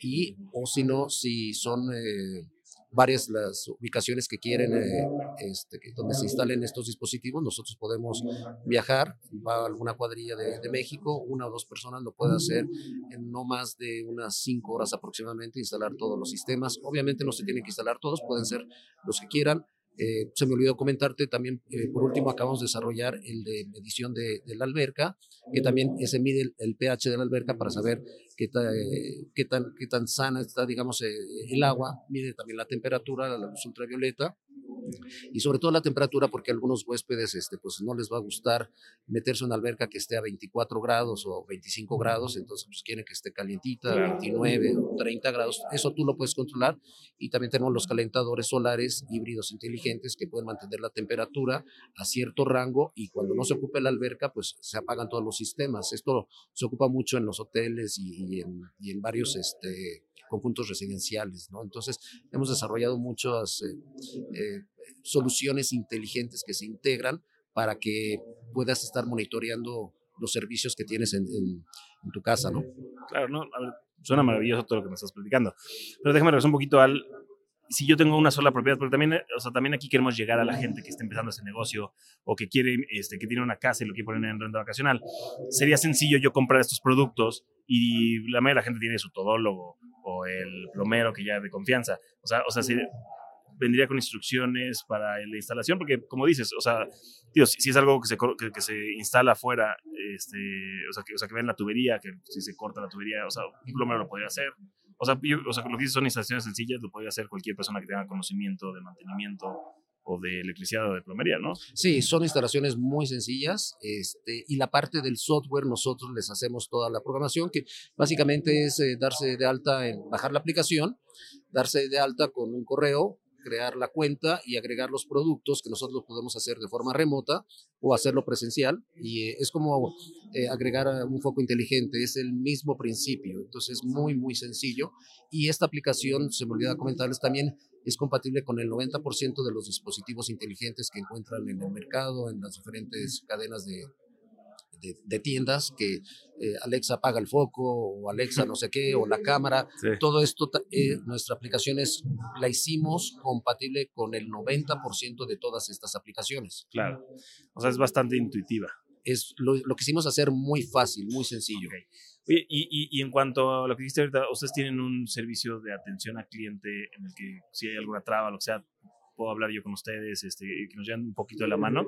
y o si no, si son eh, varias las ubicaciones que quieren, eh, este, donde se instalen estos dispositivos, nosotros podemos viajar, va alguna cuadrilla de, de, México, una o dos personas lo puede hacer en no más de unas cinco horas aproximadamente, instalar todos los sistemas. Obviamente no se tienen que instalar todos, pueden ser los que quieran, eh, se me olvidó comentarte también, eh, por último, acabamos de desarrollar el de medición de, de la alberca, que también se mide el, el, pH de la alberca para saber qué, ta, eh, qué, tan, qué tan sana está, digamos, eh, el agua, mide también la temperatura, la luz ultravioleta, y sobre todo la temperatura porque a algunos huéspedes este, pues no les va a gustar meterse en una alberca que esté a 24 grados o 25 grados, entonces pues quieren que esté calientita, 29 o 30 grados, eso tú lo puedes controlar. Y también tenemos los calentadores solares híbridos inteligentes que pueden mantener la temperatura a cierto rango y cuando no se ocupe la alberca pues se apagan todos los sistemas, esto se ocupa mucho en los hoteles y, y, en, y en varios este, conjuntos residenciales, ¿no? Entonces, hemos desarrollado muchas eh, eh, soluciones inteligentes que se integran para que puedas estar monitoreando los servicios que tienes en, en, en tu casa, ¿no? Claro, no, a ver, suena maravilloso todo lo que me estás platicando. Pero déjame regresar un poquito al, si yo tengo una sola propiedad, pero también, o sea, también aquí queremos llegar a la gente que está empezando ese negocio o que quiere, este, que tiene una casa y lo quiere poner en renta vacacional, sería sencillo yo comprar estos productos y la mayoría de la gente tiene su todólogo o el plomero que ya es de confianza. O sea, o sea vendría con instrucciones para la instalación, porque como dices, o sea, tío, si, es algo que se, que, se instala afuera, este, o, sea, que, o sea, que ven la tubería, que si se corta la tubería, o sea, un plomero lo podría hacer. O sea, o sea, lo que dices son instalaciones sencillas, lo podría hacer cualquier persona que tenga conocimiento de mantenimiento o de electricidad o de plomería, ¿no? Sí, son instalaciones muy sencillas este, y la parte del software nosotros les hacemos toda la programación que básicamente es eh, darse de alta, en bajar la aplicación, darse de alta con un correo, crear la cuenta y agregar los productos que nosotros podemos hacer de forma remota o hacerlo presencial. Y eh, es como eh, agregar un foco inteligente, es el mismo principio. Entonces es muy, muy sencillo. Y esta aplicación, se me olvidaba comentarles también, es compatible con el 90% de los dispositivos inteligentes que encuentran en el mercado, en las diferentes cadenas de, de, tiendas que eh, Alexa apaga el foco o Alexa no sé qué o la cámara. Todo esto, eh, nuestra aplicación es, la hicimos compatible con el 90% de todas estas aplicaciones. Claro. O sea, es bastante intuitiva. Es lo, lo quisimos hacer muy fácil, muy sencillo. y, y, y, en cuanto a lo que dijiste ahorita, ustedes tienen un servicio de atención al cliente en el que si hay alguna traba, lo que sea, puedo hablar yo con ustedes, este, que nos lleven un poquito de la mano.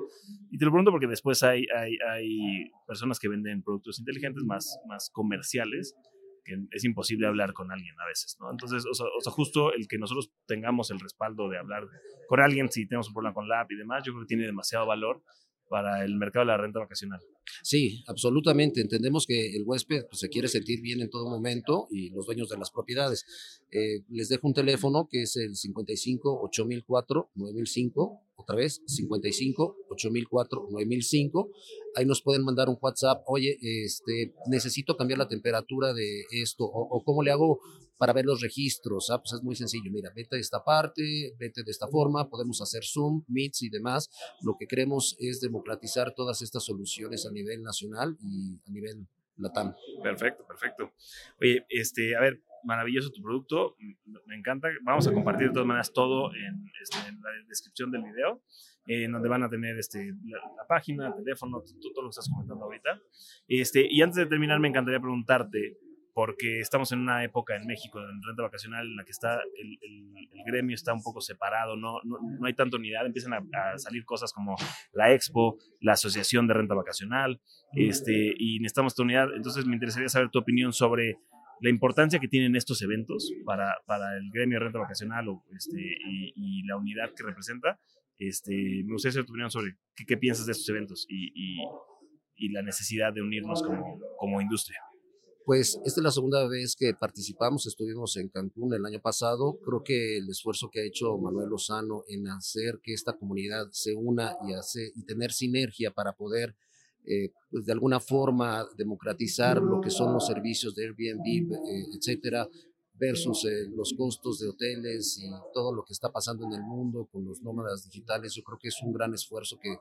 Y te lo pregunto porque después hay, hay, hay personas que venden productos inteligentes más, más comerciales que es imposible hablar con alguien a veces, ¿no? Entonces, o sea, o sea, justo el que nosotros tengamos el respaldo de hablar con alguien si tenemos un problema con la app y demás, yo creo que tiene demasiado valor para el mercado de la renta vacacional. Sí, absolutamente. Entendemos que el huésped pues, se quiere sentir bien en todo momento y los dueños de las propiedades. Eh, les dejo un teléfono que es el 55 8004 9005 otra vez, 55 8004 9005. Ahí nos pueden mandar un WhatsApp, oye, este, necesito cambiar la temperatura de esto, o, cómo le hago para ver los registros. Ah, pues es muy sencillo, mira, vete de esta parte, vete de esta forma, podemos hacer Zoom, Meets y demás. Lo que queremos es democratizar todas estas soluciones a nivel nacional y a nivel latam. Perfecto, perfecto. Oye, este, a ver, maravilloso tu producto, me encanta. Vamos a compartir de todas maneras todo en, este, la descripción del video, en donde van a tener este, la, página, el teléfono, todo, lo que estás comentando ahorita. Este, y antes de terminar, me encantaría preguntarte, porque estamos en una época en México, en renta vacacional, en la que está el, gremio está un poco separado, no, no, no hay tanta unidad, empiezan a, salir cosas como la Expo, la Asociación de Renta Vacacional, este, y necesitamos esta unidad. Entonces me interesaría saber tu opinión sobre la importancia que tienen estos eventos para, para el gremio de renta vacacional o, este, y, la unidad que representa. Este, me gustaría saber tu opinión sobre qué, qué piensas de estos eventos y, y, y, la necesidad de unirnos como, como industria. Pues esta es la segunda vez que participamos, estuvimos en Cancún el año pasado. Creo que el esfuerzo que ha hecho Manuel Lozano en hacer que esta comunidad se una y, hace, y tener sinergia para poder eh, pues de alguna forma democratizar lo que son los servicios de Airbnb, eh, etcétera, versus eh, los costos de hoteles y todo lo que está pasando en el mundo con los nómadas digitales. Yo creo que es un gran esfuerzo que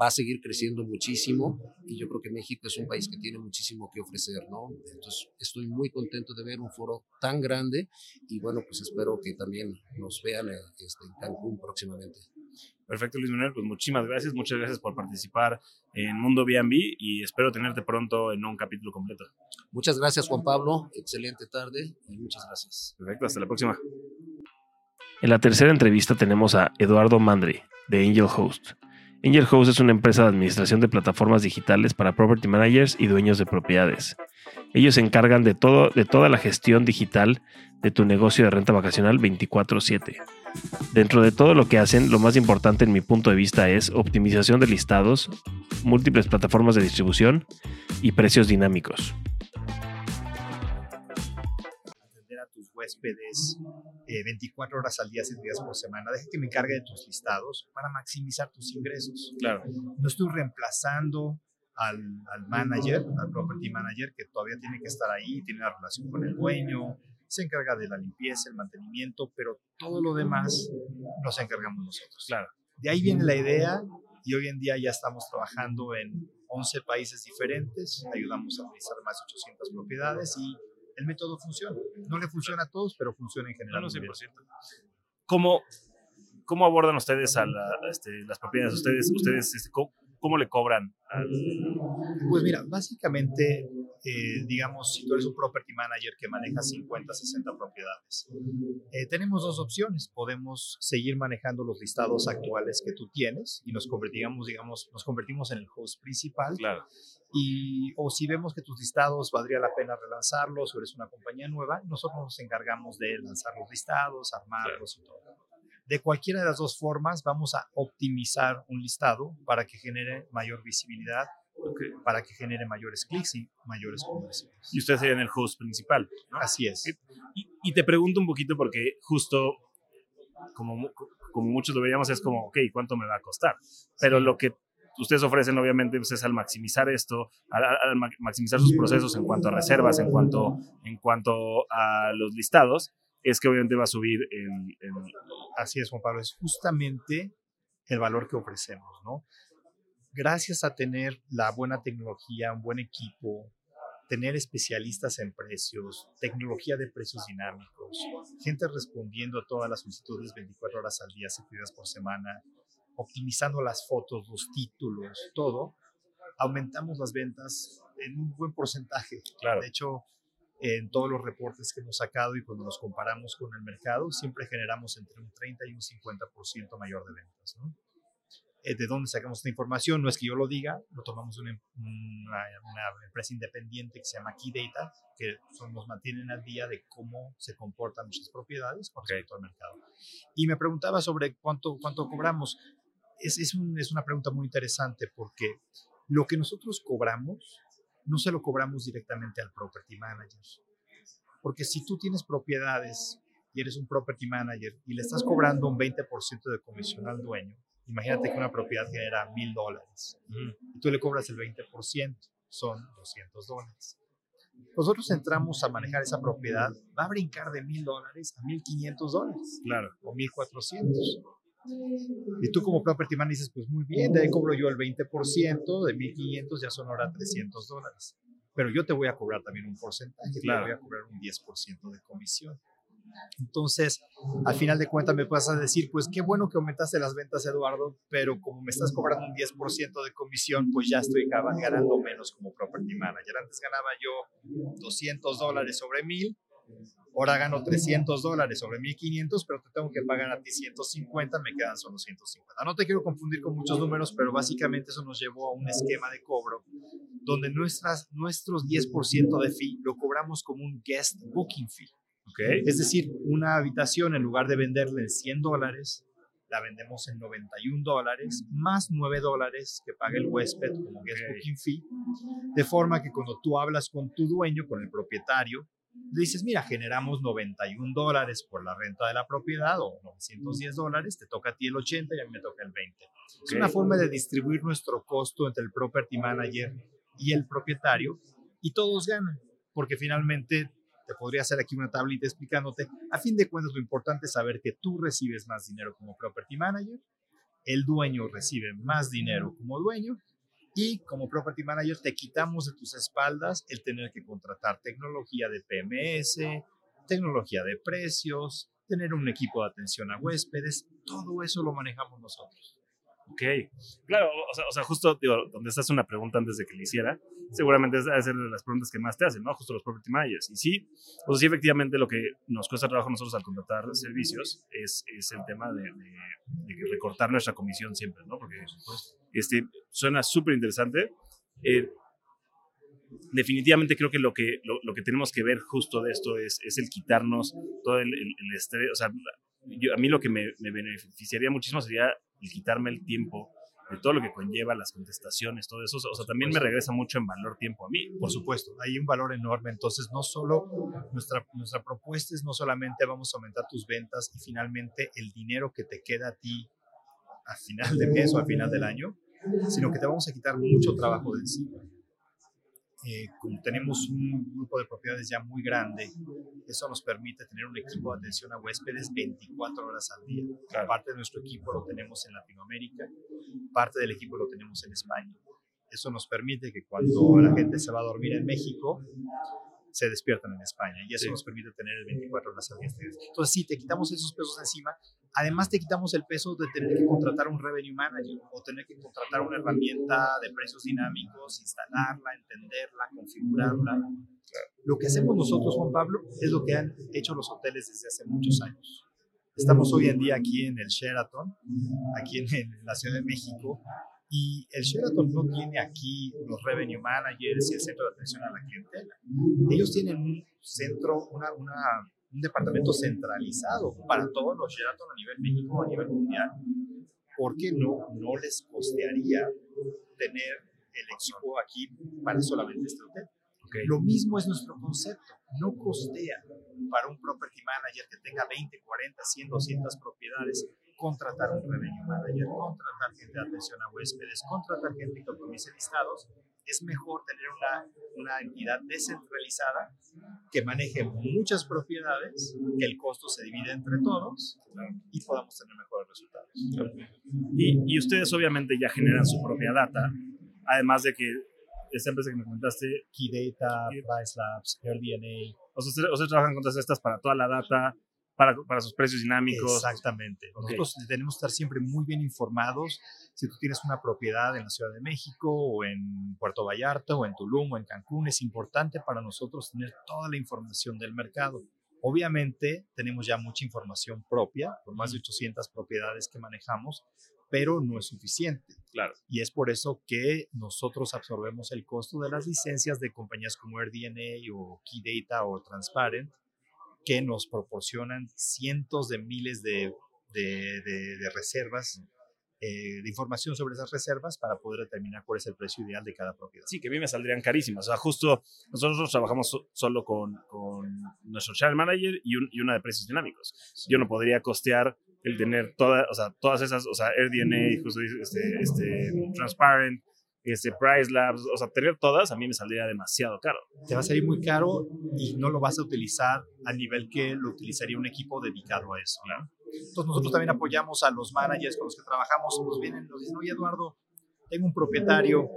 va a seguir creciendo muchísimo y yo creo que México es un país que tiene muchísimo que ofrecer, ¿no? Entonces estoy muy contento de ver un foro tan grande y bueno, pues espero que también nos vean este, en Cancún próximamente. Perfecto, Luis Manuel, pues muchísimas gracias, muchas gracias por participar en Mundo B&B y espero tenerte pronto en un capítulo completo. Muchas gracias, Juan Pablo, excelente tarde y muchas gracias. Perfecto, hasta la próxima. En la tercera entrevista tenemos a Eduardo Mandri, de Angel Host. Angel Host es una empresa de administración de plataformas digitales para property managers y dueños de propiedades. Ellos se encargan de, todo, de toda la gestión digital de tu negocio de renta vacacional 24/7 Dentro de todo lo que hacen, lo más importante en mi punto de vista es optimización de listados, múltiples plataformas de distribución y precios dinámicos. Huéspedes 24 eh, horas al día, 7 días por semana. Deja que me encargue de tus listados para maximizar tus ingresos. Claro. No estoy reemplazando al, al, manager, al property manager, que todavía tiene que estar ahí, tiene la relación con el dueño, se encarga de la limpieza, el mantenimiento, pero todo lo demás nos encargamos nosotros. Claro. De ahí viene la idea y hoy en día ya estamos trabajando en 11 países diferentes, ayudamos a administrar más de 800 propiedades y el método funciona. No le funciona a todos, pero funciona en general. No, 100%. ¿Cómo, ¿Cómo abordan ustedes a este, las propiedades? ¿Ustedes, ustedes este, ¿cómo, le cobran? Pues mira, básicamente, eh, digamos, si tú eres un property manager que maneja 50, 60 propiedades, eh, tenemos dos opciones. Podemos seguir manejando los listados actuales que tú tienes y nos convertimos, digamos, nos convertimos en el host principal. Claro. Y, o si vemos que tus listados valdría la pena relanzarlos o eres una compañía nueva, nosotros nos encargamos de lanzar los listados, armarlos y todo. De cualquiera de las dos formas, vamos a optimizar un listado para que genere mayor visibilidad, para que genere mayores clics y mayores conversiones. Y ustedes serían el host principal. Así es. Y, te pregunto un poquito porque justo como, como muchos lo veíamos es como, ok, ¿cuánto me va a costar? Pero lo que ustedes ofrecen obviamente pues, es al maximizar esto, al, maximizar sus procesos en cuanto a reservas, en cuanto, en cuanto a los listados, es que obviamente va a subir el, Así es, Juan Pablo, es justamente el valor que ofrecemos, ¿no? Gracias a tener la buena tecnología, un buen equipo, tener especialistas en precios, tecnología de precios dinámicos, gente respondiendo a todas las solicitudes 24 horas al día, 7 días por semana, optimizando las fotos, los títulos, todo, aumentamos las ventas en un buen porcentaje. Claro. De hecho, en todos los reportes que hemos sacado y cuando nos comparamos con el mercado, siempre generamos entre un 30 y un 50% mayor de ventas. ¿no? Eh, ¿De dónde sacamos esta información? No es que yo lo diga, lo tomamos de una, una, empresa independiente que se llama Key Data, que son, nos mantienen al día de cómo se comportan nuestras propiedades con respecto al mercado. Y me preguntaba sobre cuánto, cuánto cobramos. Es, es, un, es una pregunta muy interesante porque lo que nosotros cobramos no se lo cobramos directamente al property manager. Porque si tú tienes propiedades y eres un property manager y le estás cobrando un 20% de comisión al dueño, imagínate que una propiedad genera mil dólares y tú le cobras el 20%, son 200 dólares. Nosotros entramos a manejar esa propiedad, va a brincar de mil dólares a 1500 dólares. Claro. O 1400. Y tú como property man dices, pues muy bien, de ahí cobro yo el 20%, de 1.500 ya son ahora 300 dólares. Pero yo te voy a cobrar también un porcentaje, te voy a cobrar un 10% de comisión. Entonces, al final de cuentas me vas a decir, pues qué bueno que aumentaste las ventas, Eduardo, pero como me estás cobrando un 10% de comisión, pues ya estoy ganando menos como property manager. Antes ganaba yo 200 dólares sobre 1000 ahora gano 300 dólares sobre 1500, pero te tengo que pagar a ti 150, me quedan solo 150. No te quiero confundir con muchos números, pero básicamente eso nos llevó a un esquema de cobro donde nuestras, nuestros 10% de fee lo cobramos como un guest booking fee. Okay. Es decir, una habitación en lugar de venderla en 100 dólares, la vendemos en 91 dólares, más 9 dólares que paga el huésped como guest booking fee, de forma que cuando tú hablas con tu dueño, con el propietario, dices, mira, generamos 91 dólares por la renta de la propiedad o 910 dólares, te toca a ti el 80 y a mí me toca el 20. Es una forma de distribuir nuestro costo entre el property manager y el propietario y todos ganan, porque finalmente te podría hacer aquí una tablita explicándote, a fin de cuentas lo importante es saber que tú recibes más dinero como property manager, el dueño recibe más dinero como dueño y como property manager te quitamos de tus espaldas el tener que contratar tecnología de PMS, tecnología de precios, tener un equipo de atención a huéspedes, todo eso lo manejamos nosotros. Ok, claro, o sea, o sea justo digo, donde estás una pregunta antes de que le hiciera, seguramente es de las preguntas que más te hacen, ¿no? Justo los property managers. Y sí, o sea, sí, efectivamente lo que nos cuesta trabajo nosotros al contratar servicios es, es el tema de, de, recortar nuestra comisión siempre, ¿no? Porque este, suena súper interesante. Eh, definitivamente creo que lo que, lo, que tenemos que ver justo de esto es, es el quitarnos todo el, el, estrés, o sea, a mí lo que me, me beneficiaría muchísimo sería el quitarme el tiempo de todo lo que conlleva las contestaciones, todo eso, o sea, también me regresa mucho en valor tiempo a mí. Por supuesto, hay un valor enorme, entonces no solo nuestra, nuestra propuesta es no solamente vamos a aumentar tus ventas y finalmente el dinero que te queda a ti a final de mes o al final del año, sino que te vamos a quitar mucho trabajo de encima. Eh, como tenemos un grupo de propiedades ya muy grande, eso nos permite tener un equipo de atención a huéspedes 24 horas al día. Parte de nuestro equipo lo tenemos en Latinoamérica, parte del equipo lo tenemos en España. Eso nos permite que cuando la gente se va a dormir en México, se despiertan en España y eso nos permite tener el 24 horas al día. Entonces, sí, te quitamos esos pesos encima. Además, te quitamos el peso de tener que contratar un revenue manager o tener que contratar una herramienta de precios dinámicos, instalarla, entenderla, configurarla. Lo que hacemos nosotros, Juan Pablo, es lo que han hecho los hoteles desde hace muchos años. Estamos hoy en día aquí en el Sheraton, aquí en, la Ciudad de México, y el Sheraton no tiene aquí los revenue managers y el centro de atención a la clientela. Ellos tienen un centro, una, un departamento centralizado para todos los Sheraton a nivel México, a nivel mundial. ¿Por qué no? No les costearía tener el equipo aquí para solamente este hotel. Lo mismo es nuestro concepto. No costea para un property manager que tenga 20, 40, 100, 200 propiedades contratar un revenue manager, contratar gente de atención a huéspedes, contratar gente que optimice listados. Es mejor tener una, una entidad descentralizada que maneje muchas propiedades, que el costo se divide entre todos y podamos tener mejores resultados. Y, y ustedes obviamente ya generan su propia data, además de que esta empresa que me comentaste, Keydata, Price Labs, AirDNA. O sea, ustedes, trabajan con todas estas para toda la data, para, para, sus precios dinámicos. Exactamente. Nosotros tenemos que estar siempre muy bien informados. Si tú tienes una propiedad en la Ciudad de México o en Puerto Vallarta o en Tulum o en Cancún, es importante para nosotros tener toda la información del mercado. Obviamente tenemos ya mucha información propia, por más de 800 propiedades que manejamos, pero no es suficiente. Claro. Y es por eso que nosotros absorbemos el costo de las licencias de compañías como AirDNA o Keydata o Transparent, que nos proporcionan cientos de miles de, de, de reservas eh, de información sobre esas reservas para poder determinar cuál es el precio ideal de cada propiedad. Sí, que a mí me saldrían carísimas. O sea, justo nosotros trabajamos solo con, con, nuestro channel manager y, y, una de precios dinámicos. Yo no podría costear el tener toda, o sea, todas esas, o sea, AirDNA, justo este, este, Transparent, este, Price Labs, o sea, tener todas a mí me saldría demasiado caro. Te va a salir muy caro y no lo vas a utilizar a nivel que lo utilizaría un equipo dedicado a eso. ¿no? Entonces nosotros también apoyamos a los managers con los que trabajamos, nos vienen, nos dicen, oye Eduardo, tengo un propietario,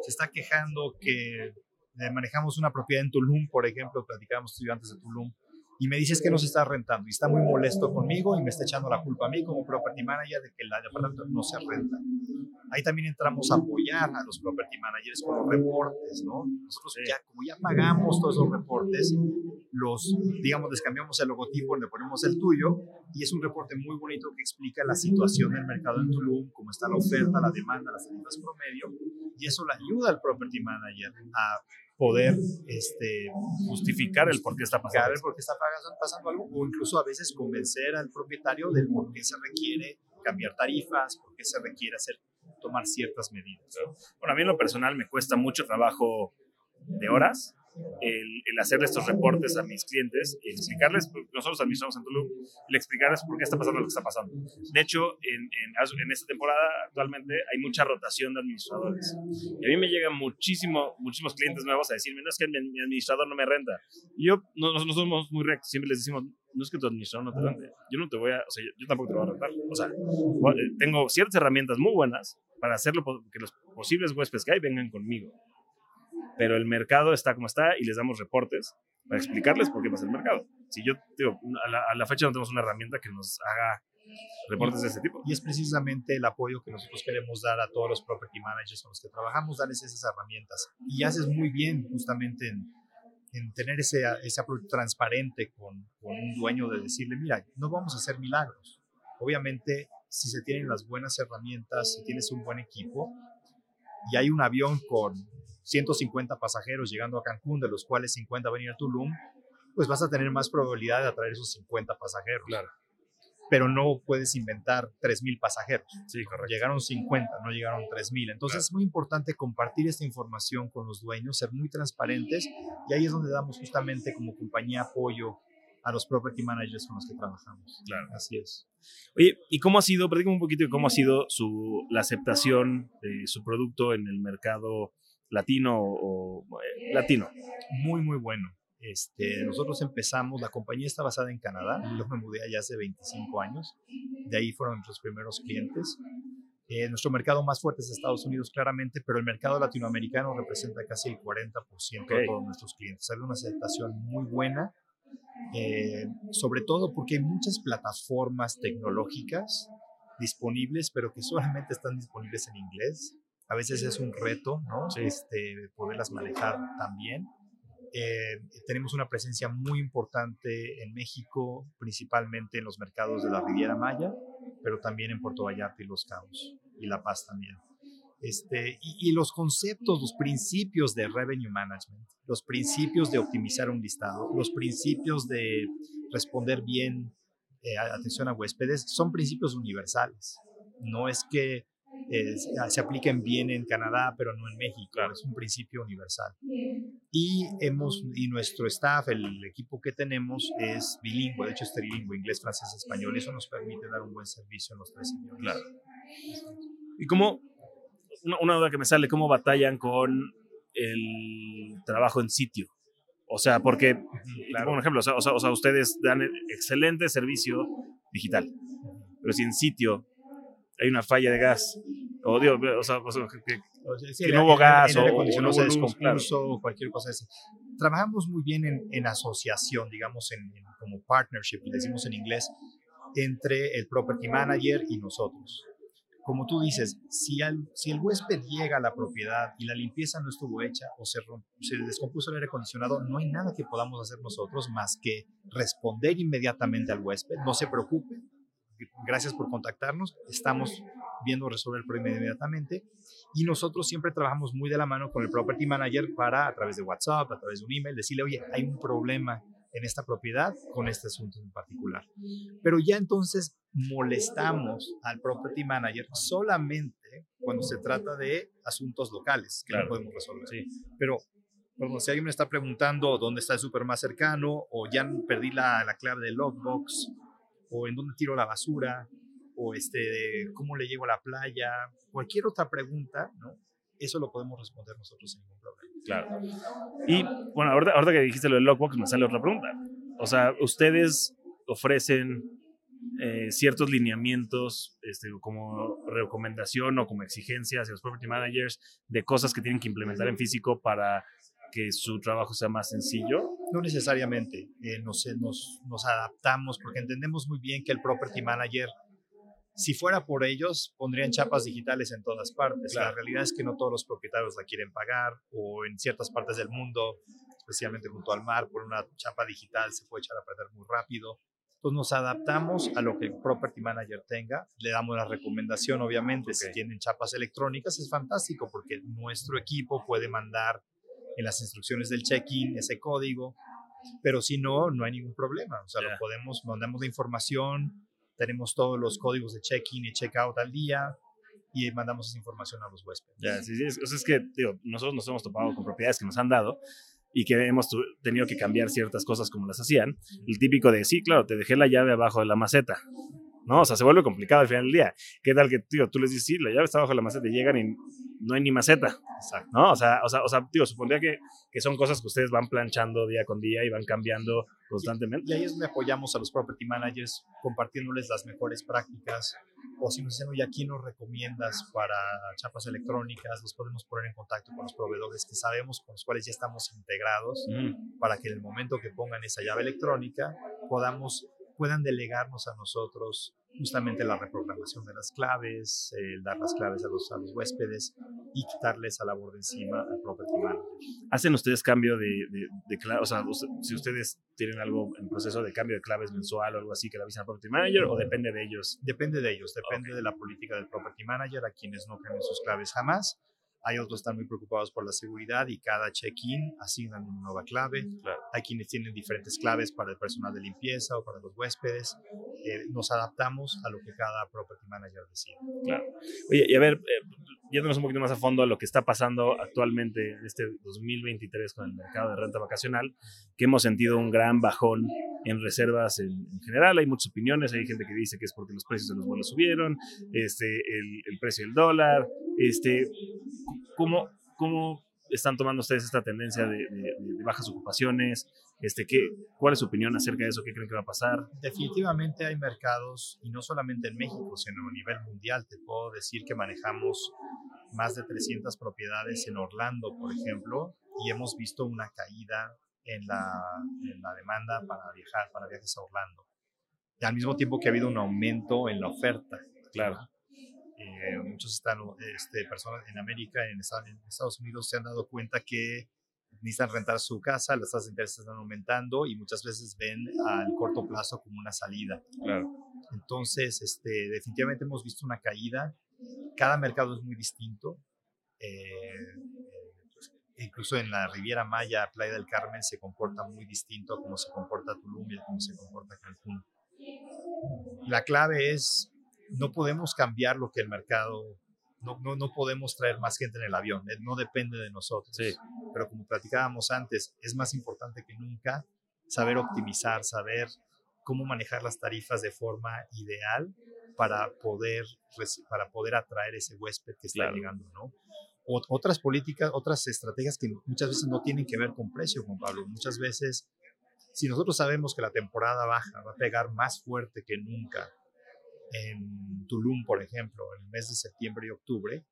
se está quejando que eh, manejamos una propiedad en Tulum, por ejemplo, platicábamos estudiantes de Tulum, y me dices que no se está rentando y está muy molesto conmigo y me está echando la culpa a mí como property manager de que el departamento no se renta. Ahí también entramos a apoyar a los property managers con los reportes, ¿no? Nosotros ya, como ya pagamos todos esos reportes, los, digamos, les cambiamos el logotipo, le ponemos el tuyo y es un reporte muy bonito que explica la situación del mercado en Tulum, cómo está la oferta, la demanda, las tarifas promedio y eso le ayuda al property manager a poder este, justificar el por qué está pasando. El por qué está pasando algo, o incluso a veces convencer al propietario del por qué se requiere cambiar tarifas, por qué se requiere hacer, tomar ciertas medidas. Bueno, a mí en lo personal me cuesta mucho trabajo de horas el, el, hacerle estos reportes a mis clientes, explicarles, pues, nosotros administramos en Tulum, el explicarles por qué está pasando lo que está pasando. De hecho, en, en, en, esta temporada actualmente hay mucha rotación de administradores. Y a mí me llegan muchísimo, muchísimos clientes nuevos a decirme, no es que mi, mi administrador no me renta. Y yo, no, no, somos muy rectos, siempre les decimos, no es que tu administrador no te rente, yo no te voy a, o sea, yo, yo tampoco te voy a rentar. O sea, eh, tengo ciertas herramientas muy buenas para hacerlo que los posibles huéspedes que hay vengan conmigo pero el mercado está como está y les damos reportes para explicarles por qué pasa el mercado. Si yo, digo, a la, fecha no tenemos una herramienta que nos haga reportes de ese tipo. Y es precisamente el apoyo que nosotros queremos dar a todos los property managers con los que trabajamos, darles esas herramientas. Y haces muy bien justamente en, en tener ese, ese apoyo transparente con, con un dueño de decirle, mira, no vamos a hacer milagros. Obviamente, si se tienen las buenas herramientas, si tienes un buen equipo y hay un avión con 150 pasajeros llegando a Cancún, de los cuales 50 van a ir a Tulum, pues vas a tener más probabilidad de atraer esos 50 pasajeros. Claro. Pero no puedes inventar 3.000 pasajeros. Sí, correcto. Llegaron 50, no llegaron 3.000. Entonces es muy importante compartir esta información con los dueños, ser muy transparentes y ahí es donde damos justamente como compañía apoyo a los property managers con los que trabajamos. Claro. Así es. Oye, ¿y cómo ha sido, platícame un poquito de cómo ha sido su, la aceptación de su producto en el mercado latino o eh, latino. Muy, muy bueno. Este, nosotros empezamos, la compañía está basada en Canadá, yo me mudé allá hace 25 años, de ahí fueron nuestros primeros clientes Eh, nuestro mercado más fuerte es Estados Unidos, claramente, pero el mercado latinoamericano representa casi el 40% de todos nuestros clientes. Hay una aceptación muy buena, eh, sobre todo porque hay muchas plataformas tecnológicas disponibles, pero que solamente están disponibles en inglés. A veces es un reto, ¿no? Este, poderlas manejar también. Eh, tenemos una presencia muy importante en México, principalmente en los mercados de la Riviera Maya, pero también en Puerto Vallarta y Los Cabos y La Paz también. Este, y, los conceptos, los principios de revenue management, los principios de optimizar un listado, los principios de responder bien eh, atención a huéspedes, son principios universales. No es que se apliquen bien en Canadá, pero no en México. Es un principio universal. Y, hemos, y nuestro staff, el equipo que tenemos, es bilingüe, de hecho es trilingüe, inglés, francés, español. Eso nos permite dar un buen servicio en los tres idiomas. Claro. ¿Y cómo, una, duda que me sale, cómo batallan con el trabajo en sitio? O sea, porque, por ejemplo, o sea, o sea, ustedes dan excelente servicio digital, pero si en sitio hay una falla de gas, o, digo, o sea, que, no hubo gas o, o no se descompuso, cualquier cosa así. Trabajamos muy bien en, en asociación, digamos, en, como partnership, le decimos en inglés, entre el property manager y nosotros. Como tú dices, si, si el huésped llega a la propiedad y la limpieza no estuvo hecha o se, se descompuso el aire acondicionado, no hay nada que podamos hacer nosotros más que responder inmediatamente al huésped. No se preocupe, gracias por contactarnos, estamos viendo resolver el problema inmediatamente. Y nosotros siempre trabajamos muy de la mano con el property manager para a través de WhatsApp, a través de un email, decirle, oye, hay un problema en esta propiedad con este asunto en particular. Pero ya entonces molestamos al property manager solamente cuando se trata de asuntos locales que no podemos resolver. Pero si alguien me está preguntando dónde está el súper más cercano o ya perdí la, la clave del logbox o en dónde tiro la basura, o este, cómo le llego a la playa, cualquier otra pregunta, ¿no? Eso lo podemos responder nosotros sin ningún problema. Claro. Y bueno, ahorita, que dijiste lo del logbox, me sale otra pregunta. O sea, ustedes ofrecen eh, ciertos lineamientos este, como recomendación o como exigencia hacia los property managers de cosas que tienen que implementar en físico para que su trabajo sea más sencillo? No necesariamente. Eh, nos, adaptamos porque entendemos muy bien que el property manager, si fuera por ellos, pondrían chapas digitales en todas partes. La realidad es que no todos los propietarios la quieren pagar o en ciertas partes del mundo, especialmente junto al mar, por una chapa digital se puede echar a perder muy rápido. Entonces nos adaptamos a lo que el property manager tenga, le damos la recomendación, obviamente, si tienen chapas electrónicas es fantástico porque nuestro equipo puede mandar en las instrucciones del check-in ese código, pero si no, no hay ningún problema. O sea, lo podemos, mandamos la información, tenemos todos los códigos de check-in y check-out al día y mandamos esa información a los huéspedes. Ya, sí, sí. Es, es que, digo, nosotros nos hemos topado con propiedades que nos han dado y que hemos tenido que cambiar ciertas cosas como las hacían. El típico de, sí, claro, te dejé la llave abajo de la maceta. ¿No? O sea, se vuelve complicado al final del día. ¿Qué tal que, tío, tú les dices, sí, la llave está bajo la maceta y llegan y no hay ni maceta. ¿no? O sea, o sea, o sea tío, supondría que, que, son cosas que ustedes van planchando día con día y van cambiando constantemente. Y ahí es donde apoyamos a los property managers compartiéndoles las mejores prácticas o si nos dicen, oye, aquí nos recomiendas para chapas electrónicas, los podemos poner en contacto con los proveedores que sabemos con los cuales ya estamos integrados para que en el momento que pongan esa llave electrónica podamos puedan delegarnos a nosotros justamente la reprogramación de las claves, el dar las claves a los, a los huéspedes y quitarles a la labor de encima al property manager. ¿Hacen ustedes cambio de, de, clave? O sea, si ustedes tienen algo en proceso de cambio de claves mensual o algo así que le avisan al property manager o depende de ellos? Depende de ellos, depende de la política del property manager, a quienes no cambien sus claves jamás hay otros que están muy preocupados por la seguridad y cada check-in asignan una nueva clave. Hay quienes tienen diferentes claves para el personal de limpieza o para los huéspedes. Eh, nos adaptamos a lo que cada property manager decide. Claro. Oye, y a ver, eh, yéndonos un poquito más a fondo a lo que está pasando actualmente en este 2023 con el mercado de renta vacacional, que hemos sentido un gran bajón en reservas en, general. Hay muchas opiniones, hay gente que dice que es porque los precios de los vuelos subieron, este, el, el precio del dólar, este, ¿cómo, cómo están tomando ustedes esta tendencia de, bajas ocupaciones? Este, ¿qué, ¿Cuál es su opinión acerca de eso? ¿Qué creen que va a pasar? Definitivamente hay mercados, y no solamente en México, sino a nivel mundial. Te puedo decir que manejamos más de 300 propiedades en Orlando, por ejemplo, y hemos visto una caída en la, en la demanda para viajar, para viajes a Orlando. Y al mismo tiempo que ha habido un aumento en la oferta. Claro. Eh, muchos están, este, personas en América, en Estados Unidos, se han dado cuenta que necesitan rentar su casa, las tasas de interés están aumentando y muchas veces ven al corto plazo como una salida. Claro. Entonces, este, definitivamente hemos visto una caída. Cada mercado es muy distinto. Eh, incluso en la Riviera Maya, Playa del Carmen, se comporta muy distinto a cómo se comporta Tulum y a cómo se comporta Cancún. La clave es no podemos cambiar lo que el mercado, no, no, no podemos traer más gente en el avión, eh, no depende de nosotros. Sí. Pero como platicábamos antes, es más importante que nunca saber optimizar, saber cómo manejar las tarifas de forma ideal para poder, para poder atraer ese huésped que está llegando, ¿no? otras políticas, otras estrategias que muchas veces no tienen que ver con precio, Juan Pablo. Muchas veces, si nosotros sabemos que la temporada baja va a pegar más fuerte que nunca en Tulum, por ejemplo, en el mes de septiembre y octubre,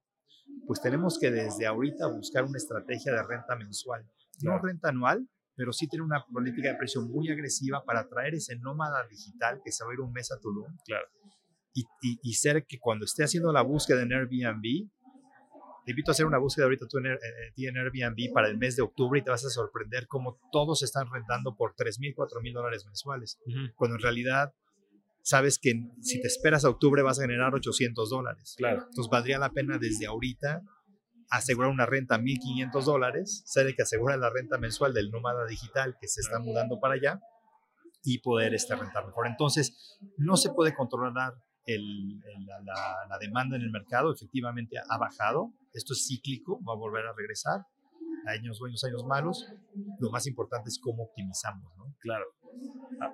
pues tenemos que desde ahorita buscar una estrategia de renta mensual. No renta anual, pero sí tener una política de precio muy agresiva para atraer ese nómada digital que se va a ir un mes a Tulum. Claro. Y, y, ser que cuando esté haciendo la búsqueda en Airbnb, te invito a hacer una búsqueda ahorita tú en, eh, en, Airbnb para el mes de octubre y te vas a sorprender cómo todos están rentando por 3 mil, 4 mil dólares mensuales. Cuando en realidad sabes que si te esperas a octubre vas a generar 800 dólares. Claro. Entonces valdría la pena desde ahorita asegurar una renta 1.500 dólares, ser que asegura la renta mensual del nómada digital que se está mudando para allá y poder este, rentar mejor. Entonces, no se puede controlar el, la, la, demanda en el mercado, efectivamente ha bajado, esto es cíclico, va a volver a regresar, años buenos, años malos, lo más importante es cómo optimizamos, ¿no? Claro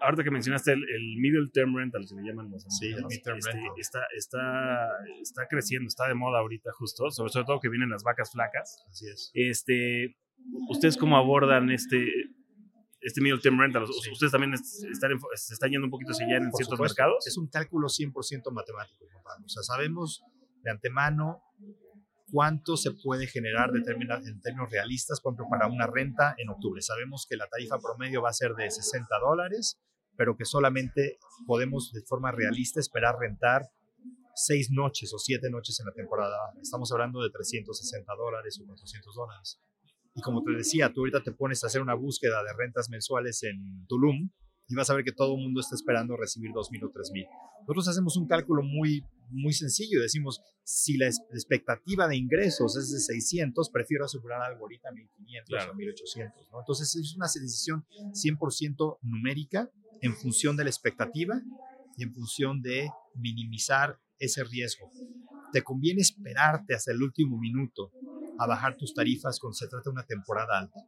ahorita que mencionaste el, middle term rental, que le llaman los sí, el este, Está, está, está creciendo, está de moda ahorita justo, sobre, todo que vienen las vacas flacas. Así es. Este, ¿Ustedes cómo abordan este, este middle term rental? ¿Ustedes también están, se están yendo un poquito hacia allá en ciertos mercados? Es un cálculo 100% matemático, O sea, sabemos de antemano cuánto se puede generar en términos realistas, por ejemplo, para una renta en octubre. Sabemos que la tarifa promedio va a ser de 60 dólares, pero que solamente podemos de forma realista esperar rentar seis noches o siete noches en la temporada. Estamos hablando de 360 dólares o 400 dólares. Y como te decía, tú ahorita te pones a hacer una búsqueda de rentas mensuales en Tulum y vas a ver que todo el mundo está esperando recibir 2.000 o 3.000. Nosotros hacemos un cálculo muy, muy sencillo. Decimos, si la expectativa de ingresos es de 600, prefiero asegurar algo ahorita 1.500 o 1.800. ¿no? Entonces es una decisión 100% numérica en función de la expectativa y en función de minimizar ese riesgo. Te conviene esperarte hasta el último minuto a bajar tus tarifas cuando se trata de una temporada alta.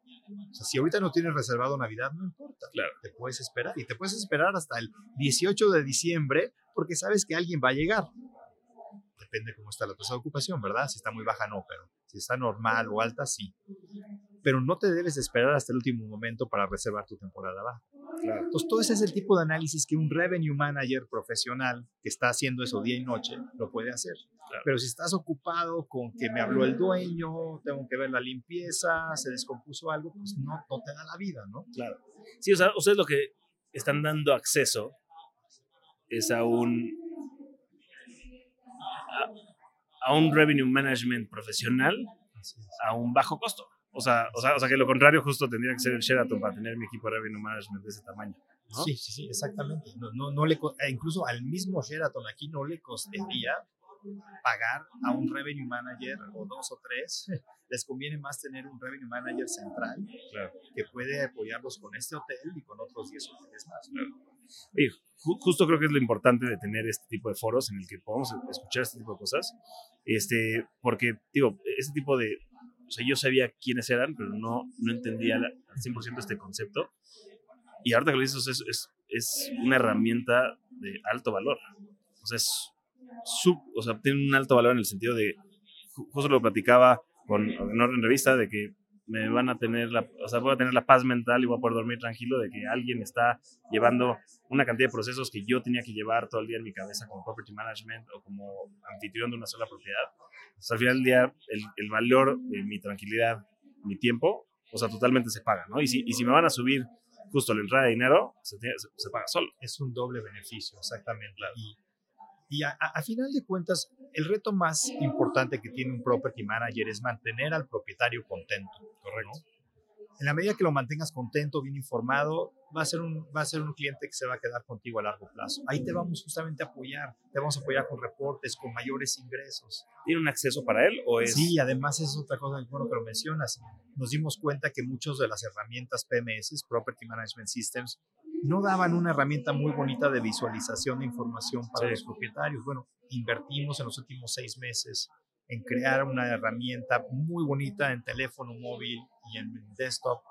O sea, si ahorita no tienes reservado Navidad, no importa. Claro. Te puedes esperar y te puedes esperar hasta el 18 de diciembre porque sabes que alguien va a llegar. Depende cómo está la tasa de ocupación, ¿verdad? Si está muy baja, no, pero si está normal o alta, sí pero no te debes esperar hasta el último momento para reservar tu temporada baja. Entonces, todo ese es el tipo de análisis que un revenue manager profesional que está haciendo eso día y noche lo puede hacer. Pero si estás ocupado con que me habló el dueño, tengo que ver la limpieza, se descompuso algo, pues no, no te da la vida, ¿no? Claro. Sí, o sea, ustedes lo que están dando acceso es a un a, a un revenue management profesional a un bajo costo. O sea, o sea, o sea, que lo contrario justo tendría que ser el Sheraton para tener mi equipo de revenue management de ese tamaño. Sí, sí, sí, exactamente. No, no, no le, eh, incluso al mismo Sheraton aquí no le costaría pagar a un revenue manager o dos o tres. (laughs) Les conviene más tener un revenue manager central que puede apoyarlos con este hotel y con otros 10 hoteles más. Y justo creo que es lo importante de tener este tipo de foros en el que podamos escuchar este tipo de cosas. Este, porque, digo, este tipo de, o sea, yo sabía quiénes eran, pero no, no entendía al 100% este concepto. Y ahorita que lo dices, es, es, es, una herramienta de alto valor. O sea, es sub, o tiene un alto valor en el sentido de, justo lo platicaba con, en orden revista, de que me van a tener la, o sea, voy a tener la paz mental y voy a poder dormir tranquilo de que alguien está llevando una cantidad de procesos que yo tenía que llevar todo el día en mi cabeza como property management o como anfitrión de una sola propiedad. O sea, al final del día, el, el valor de mi tranquilidad, mi tiempo, o sea, totalmente se paga, ¿no? Y si, y si me van a subir justo la entrada de dinero, se, se, paga solo. Es un doble beneficio, exactamente. Y, y a, a, final de cuentas, el reto más importante que tiene un property manager es mantener al propietario contento. Correcto. En la medida que lo mantengas contento, bien informado, va a, ser un, va a ser un cliente que se va a quedar contigo a largo plazo. Ahí te vamos justamente a apoyar, te vamos a apoyar con reportes, con mayores ingresos. ¿Tiene un acceso para él o es...? Sí, además es otra cosa, bueno que lo mencionas. Nos dimos cuenta que muchas de las herramientas PMS, Property Management Systems, no daban una herramienta muy bonita de visualización de información para los propietarios. Bueno, invertimos en los últimos seis meses en crear una herramienta muy bonita en teléfono móvil y en desktop,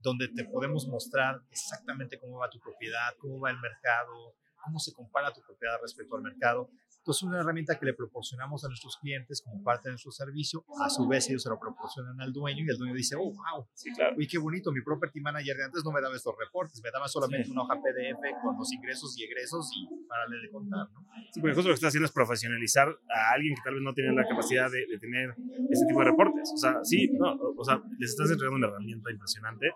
donde te podemos mostrar exactamente cómo va tu propiedad, cómo va el mercado, cómo se compara tu propiedad respecto al mercado. Entonces, es una herramienta que le proporcionamos a nuestros clientes como parte de nuestro servicio. A su vez, ellos se lo proporcionan al dueño y el dueño dice, oh, wow, sí, claro. uy, qué bonito, mi property manager de antes no me daba estos reportes, me daba solamente sí. una hoja PDF con los ingresos y egresos y para de contar, ¿no? Sí, porque justo lo que está haciendo es profesionalizar a alguien que tal vez no tiene la capacidad de, de tener ese tipo de reportes. O sea, sí, no, o sea, les estás entregando una herramienta impresionante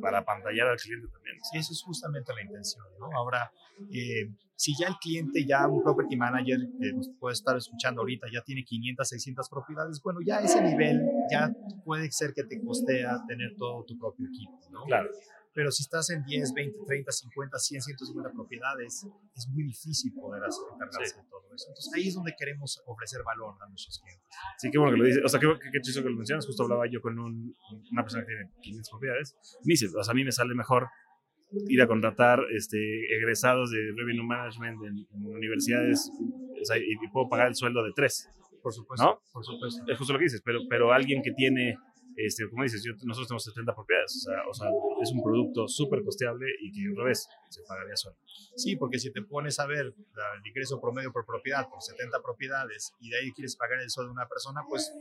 para pantallar al cliente también. Sí, eso es justamente la intención, ¿no? Ahora, eh, si ya el cliente, ya un property manager que nos puede estar escuchando ahorita, ya tiene 500, 600 propiedades, bueno, ya ese nivel ya puede ser que te costea tener todo tu propio equipo, ¿no? Claro. Pero si estás en 10, 20, 30, 50, 100, 150 propiedades, es muy difícil poder hacer, encargarse sí. de todo eso. Entonces ahí es donde queremos ofrecer valor a nuestros clientes. Sí, qué bueno que lo dices. O sea, qué, qué, chiso que lo mencionas. Justo hablaba yo con un, una persona que tiene 500 propiedades. Me dice, o sea, a mí me sale mejor ir a contratar este, egresados de Revenue Management en, en universidades o sea, y, y, puedo pagar el sueldo de tres. Por supuesto. ¿No? Por supuesto. Es justo lo que dices, pero, pero alguien que tiene este, como dices, yo, nosotros tenemos 70 propiedades, o sea, o sea es un producto súper costeable y que al revés se pagaría solo. Sí, porque si te pones a ver el ingreso promedio por propiedad por 70 propiedades y de ahí quieres pagar el sueldo de una persona, pues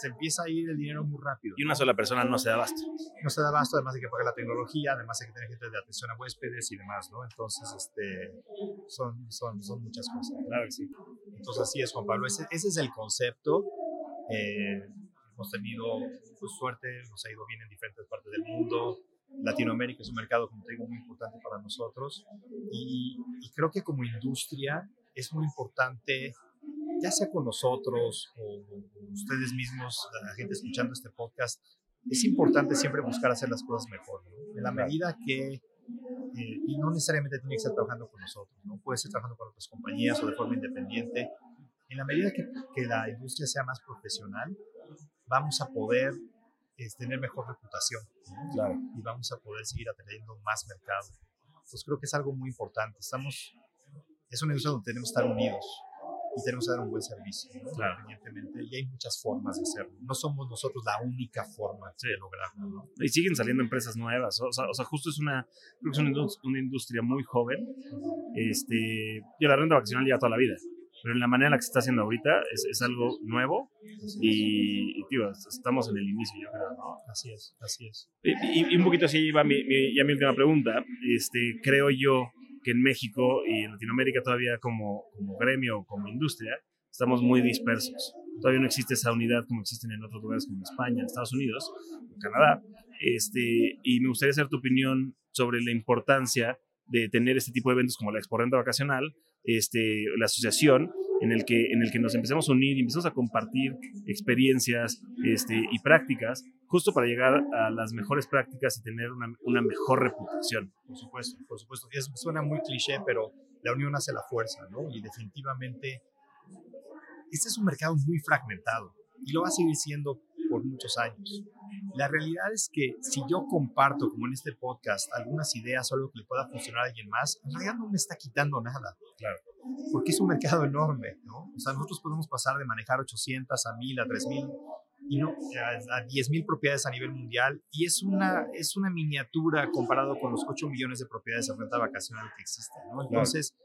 se empieza a ir el dinero muy rápido. Y una sola persona no se da abasto. No se da abasto, además hay que pagar la tecnología, además hay que tener gente de atención a huéspedes y demás, ¿no? Entonces, este, son, son, son muchas cosas. Claro que sí. Entonces, así es, Juan Pablo. Ese, ese es el concepto. Eh, hemos tenido pues, suerte, nos ha ido bien en diferentes partes del mundo. Latinoamérica es un mercado, como te digo, muy importante para nosotros y, y creo que como industria es muy importante, ya sea con nosotros o, o ustedes mismos, la gente escuchando este podcast, es importante siempre buscar hacer las cosas mejor. ¿no? En la medida que, eh, y no necesariamente tiene que estar trabajando con nosotros, ¿no? puede ser trabajando con otras compañías o de forma independiente, en la medida que, que la industria sea más profesional, vamos a poder es, tener mejor reputación claro. y vamos a poder seguir atrayendo más mercado. Entonces creo que es algo muy importante. Estamos, es una industria donde tenemos que estar unidos y tenemos que dar un buen servicio, ¿no? claro. independientemente. Y hay muchas formas de hacerlo. No somos nosotros la única forma sí. de lograrlo. ¿no? Y siguen saliendo empresas nuevas. O sea, o sea justo es una, creo que es una, una industria muy joven. Este, yo la renta vacacional lleva toda la vida pero en la manera en la que se está haciendo ahorita es, es algo nuevo y, y, tío, estamos en el inicio, yo creo, ¿no? Así es, así es. Y, y, un poquito así va mi, mi, ya mi última pregunta. Este, creo yo que en México y en Latinoamérica todavía como, como gremio, como industria, estamos muy dispersos. Todavía no existe esa unidad como existen en otros lugares como España, Estados Unidos, Canadá. Este, y me gustaría saber tu opinión sobre la importancia de tener este tipo de eventos como la Expo Renta Vacacional, este, la asociación, en el, que, en el que nos empezamos a unir y empezamos a compartir experiencias este, y prácticas, justo para llegar a las mejores prácticas y tener una, una mejor reputación. Por supuesto, por supuesto. Es, suena muy cliché, pero la unión hace la fuerza, ¿no? Y definitivamente, este es un mercado muy fragmentado y lo va a seguir siendo por muchos años. La realidad es que si yo comparto, como en este podcast, algunas ideas o algo que le pueda funcionar a alguien más, en realidad no me está quitando nada. Claro. Porque es un mercado enorme, ¿no? O sea, nosotros podemos pasar de manejar 800 a 1000, a 3000 y no, a, a 10.000 propiedades a nivel mundial y es una, es una miniatura comparado con los 8 millones de propiedades de renta vacacional que existen, ¿no? Entonces,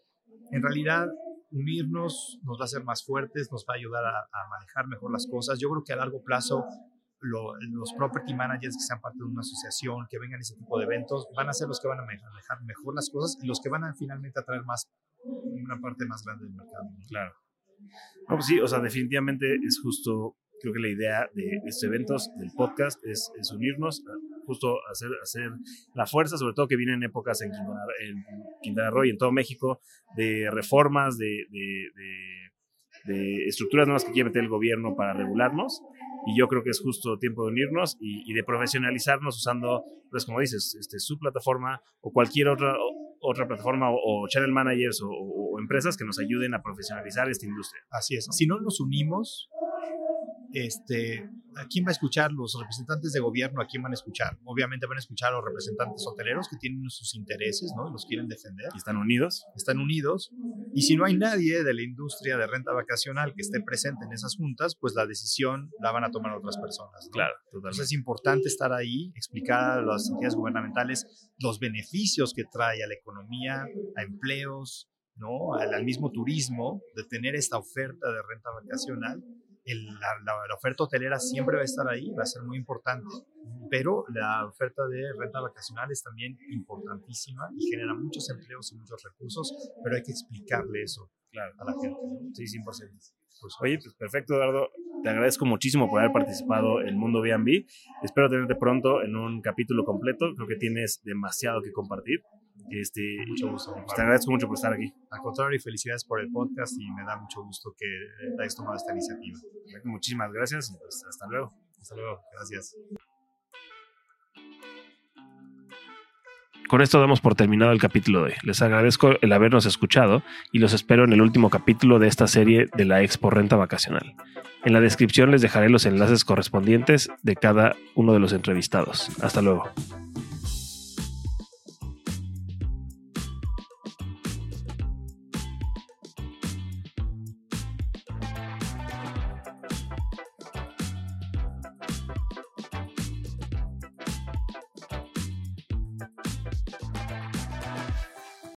en realidad, unirnos nos va a hacer más fuertes, nos va a ayudar a, a, manejar mejor las cosas. Yo creo que a largo plazo los property managers que sean parte de una asociación, que vengan a ese tipo de eventos, van a ser los que van a manejar mejor las cosas y los que van a finalmente atraer más, una parte más grande del mercado. Claro. pues sí, o sea, definitivamente es justo, creo que la idea de estos eventos, del podcast, es, unirnos, justo hacer, hacer la fuerza, sobre todo que vienen épocas en Quintana, en Quintana Roo y en todo México, de reformas, de, de, de estructuras nuevas que quiere meter el gobierno para regularnos y yo creo que es justo tiempo de unirnos y, de profesionalizarnos usando, pues como dices, este, su plataforma o cualquier otra, otra plataforma o, channel managers o, empresas que nos ayuden a profesionalizar esta industria. Así es. Si no nos unimos, este, ¿a quién va a escuchar? Los representantes de gobierno, ¿a quién van a escuchar? Obviamente van a escuchar a los representantes hoteleros que tienen sus intereses, ¿no? Y los quieren defender. Y están unidos. Están unidos. Y si no hay nadie de la industria de renta vacacional que esté presente en esas juntas, pues la decisión la van a tomar otras personas. Claro, totalmente. Entonces es importante estar ahí, explicar a las entidades gubernamentales los beneficios que trae a la economía, a empleos, ¿no? al, al mismo turismo, de tener esta oferta de renta vacacional la, oferta hotelera siempre va a estar ahí, va a ser muy importante, pero la oferta de renta vacacional es también importantísima y genera muchos empleos y muchos recursos, pero hay que explicarle eso a la gente. Sí, 100%. Pues, Oye, pues perfecto, Eduardo. Te agradezco muchísimo por haber participado en Mundo B&B. Espero tenerte pronto en un capítulo completo. Creo que tienes demasiado que compartir. Este, mucho gusto. Pues, te agradezco mucho por estar aquí. Al contrario, felicidades por el podcast y me da mucho gusto que hayas tomado esta iniciativa. Muchísimas gracias y pues hasta luego. Hasta luego. Gracias. Con esto damos por terminado el capítulo de hoy. Les agradezco el habernos escuchado y los espero en el último capítulo de esta serie de la Expo Renta Vacacional. En la descripción les dejaré los enlaces correspondientes de cada uno de los entrevistados. Hasta luego.